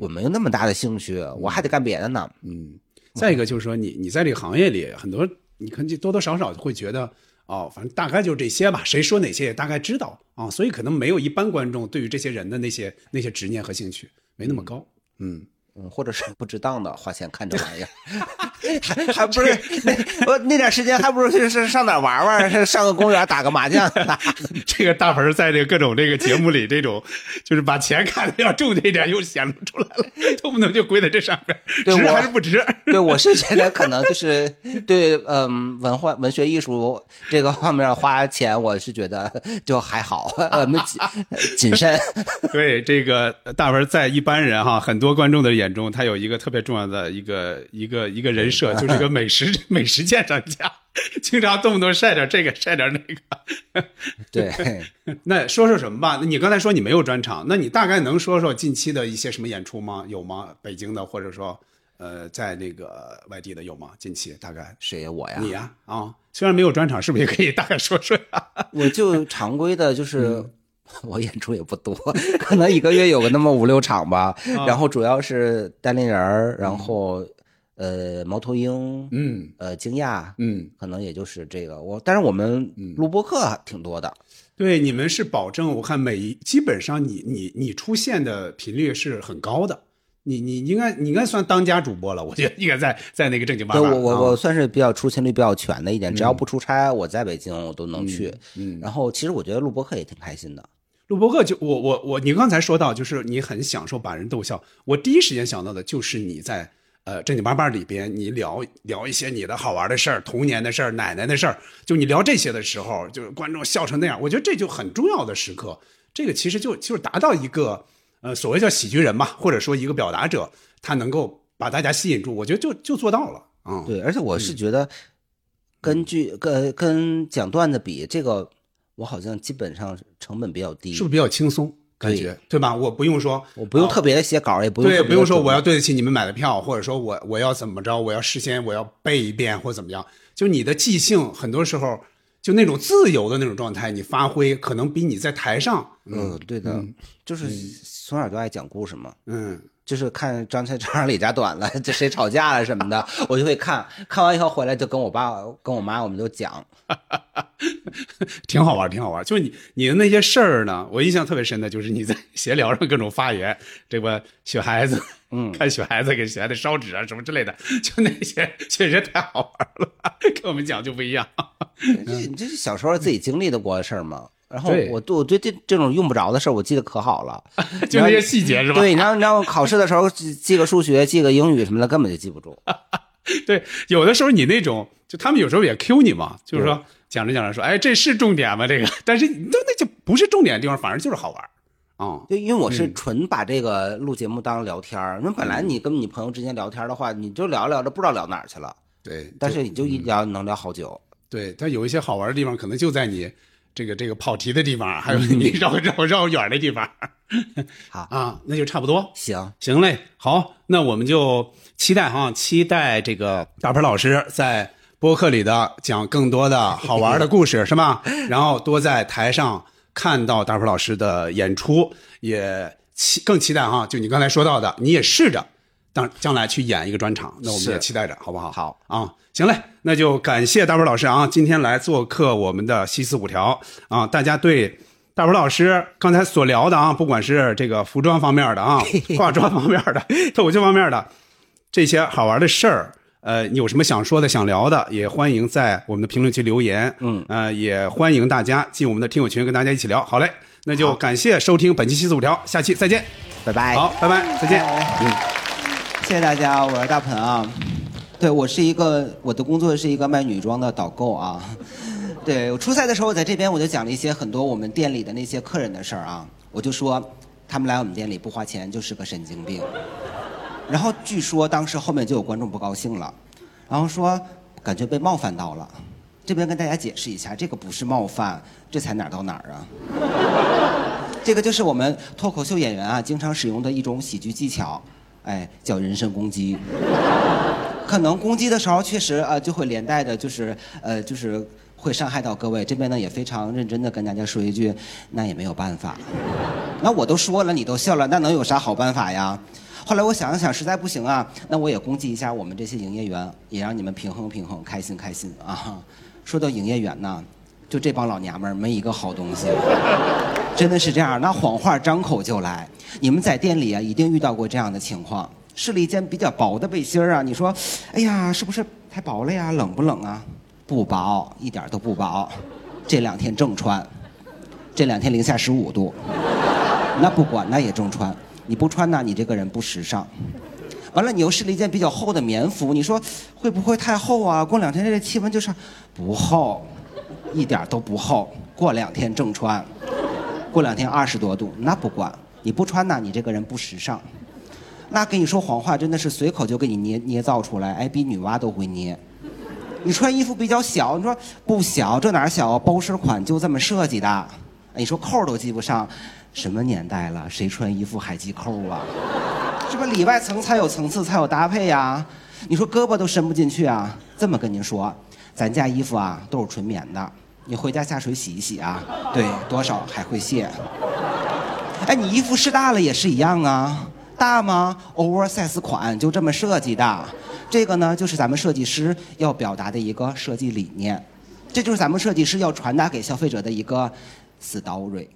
我没有那么大的兴趣，我还得干别的呢。嗯，再一个就是说你你在这个行业里，很多你看就多多少少会觉得哦，反正大概就这些吧，谁说哪些也大概知道啊，所以可能没有一般观众对于这些人的那些那些执念和兴趣没那么高。嗯，嗯，或者是不值当的花钱看这玩意儿，[laughs] 还还不是那我那点时间，还不如去上上哪玩玩，上个公园打个麻将。[laughs] 这个大盆在这个各种这个节目里，这种就是把钱看得要重这一点又显露出来了，动不动就归在这上面，值还是不值？对，我是觉得可能就是对，嗯，文化、文学艺术这个方面花钱，我是觉得就还好，呃，没谨 [laughs] 谨慎。对这个大鹏，在一般人哈，很多观众的眼中，他有一个特别重要的一个一个一个人设，就是一个美食 [laughs] 美食鉴赏家，[laughs] 经常动不动晒点这个晒点那个。[laughs] 对，那说说什么吧？你刚才说你没有专场，那你大概能说说近期的一些什么演出吗？有吗？北京的，或者说呃，在那个外地的有吗？近期大概谁呀？我呀？你呀啊、虽然没有专场，是不是也可以大概说说呀？我就常规的，就是。嗯 [laughs] 我演出也不多，[laughs] 可能一个月有个那么五六场吧。啊然后主要是单立人儿，然后呃猫头鹰，嗯呃惊讶，嗯，可能也就是这个。我但是我们录播课挺多的，对，你们是保证我看每一基本上你你你出现的频率是很高的。你你应该你应该算当家主播了，我觉得应该在在那个正经八我我我算是比较出勤率比较全的一点，只要不出差，我在北京我都能去。嗯然后其实我觉得录播课也挺开心的。录播课就我我我，你刚才说到就是你很享受把人逗笑，我第一时间想到的就是你在呃正经八百里边，你聊聊一些你的好玩的事儿、童年的事儿、奶奶的事儿，就你聊这些的时候，就是观众笑成那样，我觉得这就很重要的时刻。这个其实就就是达到一个呃所谓叫喜剧人嘛，或者说一个表达者，他能够把大家吸引住，我觉得就就做到了嗯。对，而且我是觉得，根据跟跟讲段子比，这个我好像基本上成本比较低，是不是比较轻松？感觉对吧？我不用说，我不用特别的写稿，也不用对，不用说我要对得起你们买的票，或者说我我要怎么着，我要事先我要背一遍或怎么样。就你的即兴，很多时候就那种自由的那种状态，你发挥可能比你在台上，嗯，对的，就是从小就爱讲故事嘛。嗯，就是看张菜长李家短了，这谁吵架了什么的，我就会看看完以后回来就跟我爸跟我妈我们就讲，[laughs] 挺好玩，挺好玩。就是你你的那些事儿呢，我印象特别深的就是你在 [laughs] 闲聊上各种发言，这个雪孩子，嗯，看雪孩子给雪孩子烧纸啊什么之类的，就那些确实太好玩了，跟我们讲就不一样。这这是小时候自己经历的过的事儿嘛。然后我对我对这这种用不着的事儿，我记得可好了，[laughs] 就那些细节是吧？对，然后然后考试的时候记记个数学，记个英语什么的，根本就记不住。[laughs] 对，有的时候你那种，就他们有时候也 Q 你嘛，就是说讲着讲着说，哎，这是重点吗？这个，但是你都那就不是重点的地方，反而就是好玩儿啊。就因为我嗯是纯把这个录节目当聊天儿，那、本来你跟你朋友之间聊天的话，你就聊着聊着不知道聊哪儿去了，对，但是你就嗯一聊能聊好久。对，它有一些好玩的地方，可能就在你这个这个跑题的地方，还有你绕绕绕远的地方。[laughs] 好啊，那就差不多。行，行嘞，好，那我们就期待哈，期待这个大鹏老师在播客里的讲更多的好玩的故事，[laughs] 是吧？然后多在台上看到大鹏老师的演出，也期更期待哈，就你刚才说到的，你也试着当将来去演一个专场，那我们也期待着，好不好？好啊，行嘞，那就感谢大波老师啊，今天来做客我们的西四五条啊，大家对。大鹏老师刚才所聊的啊，不管是这个服装方面的啊，[laughs] 化妆方面的，脱口秀方面的这些好玩的事儿，呃，你有什么想说的、想聊的，也欢迎在我们的评论区留言。嗯呃，也欢迎大家进我们的听友群，跟大家一起聊。好嘞，那就感谢收听本期七四五条，下期再见。拜拜。好，拜拜，再见。嗯。谢谢大家，我是大鹏啊。对我是一个，我的工作是一个卖女装的导购啊。对我出差的时候我，在这边我就讲了一些很多我们店里的那些客人的事儿啊。我就说，他们来我们店里不花钱就是个神经病。然后据说当时后面就有观众不高兴了，然后说感觉被冒犯到了。这边跟大家解释一下，这个不是冒犯，这才哪儿到哪儿啊？这个就是我们脱口秀演员啊经常使用的一种喜剧技巧，哎，叫人身攻击。[laughs] 可能攻击的时候确实呃就会连带的，就是呃就是会伤害到各位。这边呢也非常认真的跟大家说一句，那也没有办法。那我都说了，你都笑了，那能有啥好办法呀？后来我想了想，实在不行啊，那我也攻击一下我们这些营业员，也让你们平衡平衡，开心开心啊。说到营业员呢，就这帮老娘们儿没一个好东西。真的是这样，那谎话张口就来。你们在店里啊，一定遇到过这样的情况，试了一件比较薄的背心儿啊，你说，哎呀，是不是太薄了呀？冷不冷啊？不薄，一点都不薄。这两天正穿，这两天零下十五度，那不管，那也正穿。你不穿呢，你这个人不时尚。完了，你又试了一件比较厚的棉服，你说会不会太厚啊？过两天这气温就上，不厚，一点都不厚。过两天正穿，过两天二十多度，那不管，你不穿呢，你这个人不时尚。那跟你说谎话真的是随口就给你捏捏造出来，哎，比女娲都会捏。你穿衣服比较小，你说不小，这哪小啊？包身款就这么设计的。你说扣都系不上，什么年代了？谁穿衣服还系扣啊？是吧？里外层才有层次，才有搭配呀。你说胳膊都伸不进去啊？这么跟您说，咱家衣服啊都是纯棉的，你回家下水洗一洗啊，对，多少还会卸。哎，你衣服试大了也是一样啊，大吗？oversize 款就这么设计的，这个呢就是咱们设计师要表达的一个设计理念，这就是咱们设计师要传达给消费者的一个 story。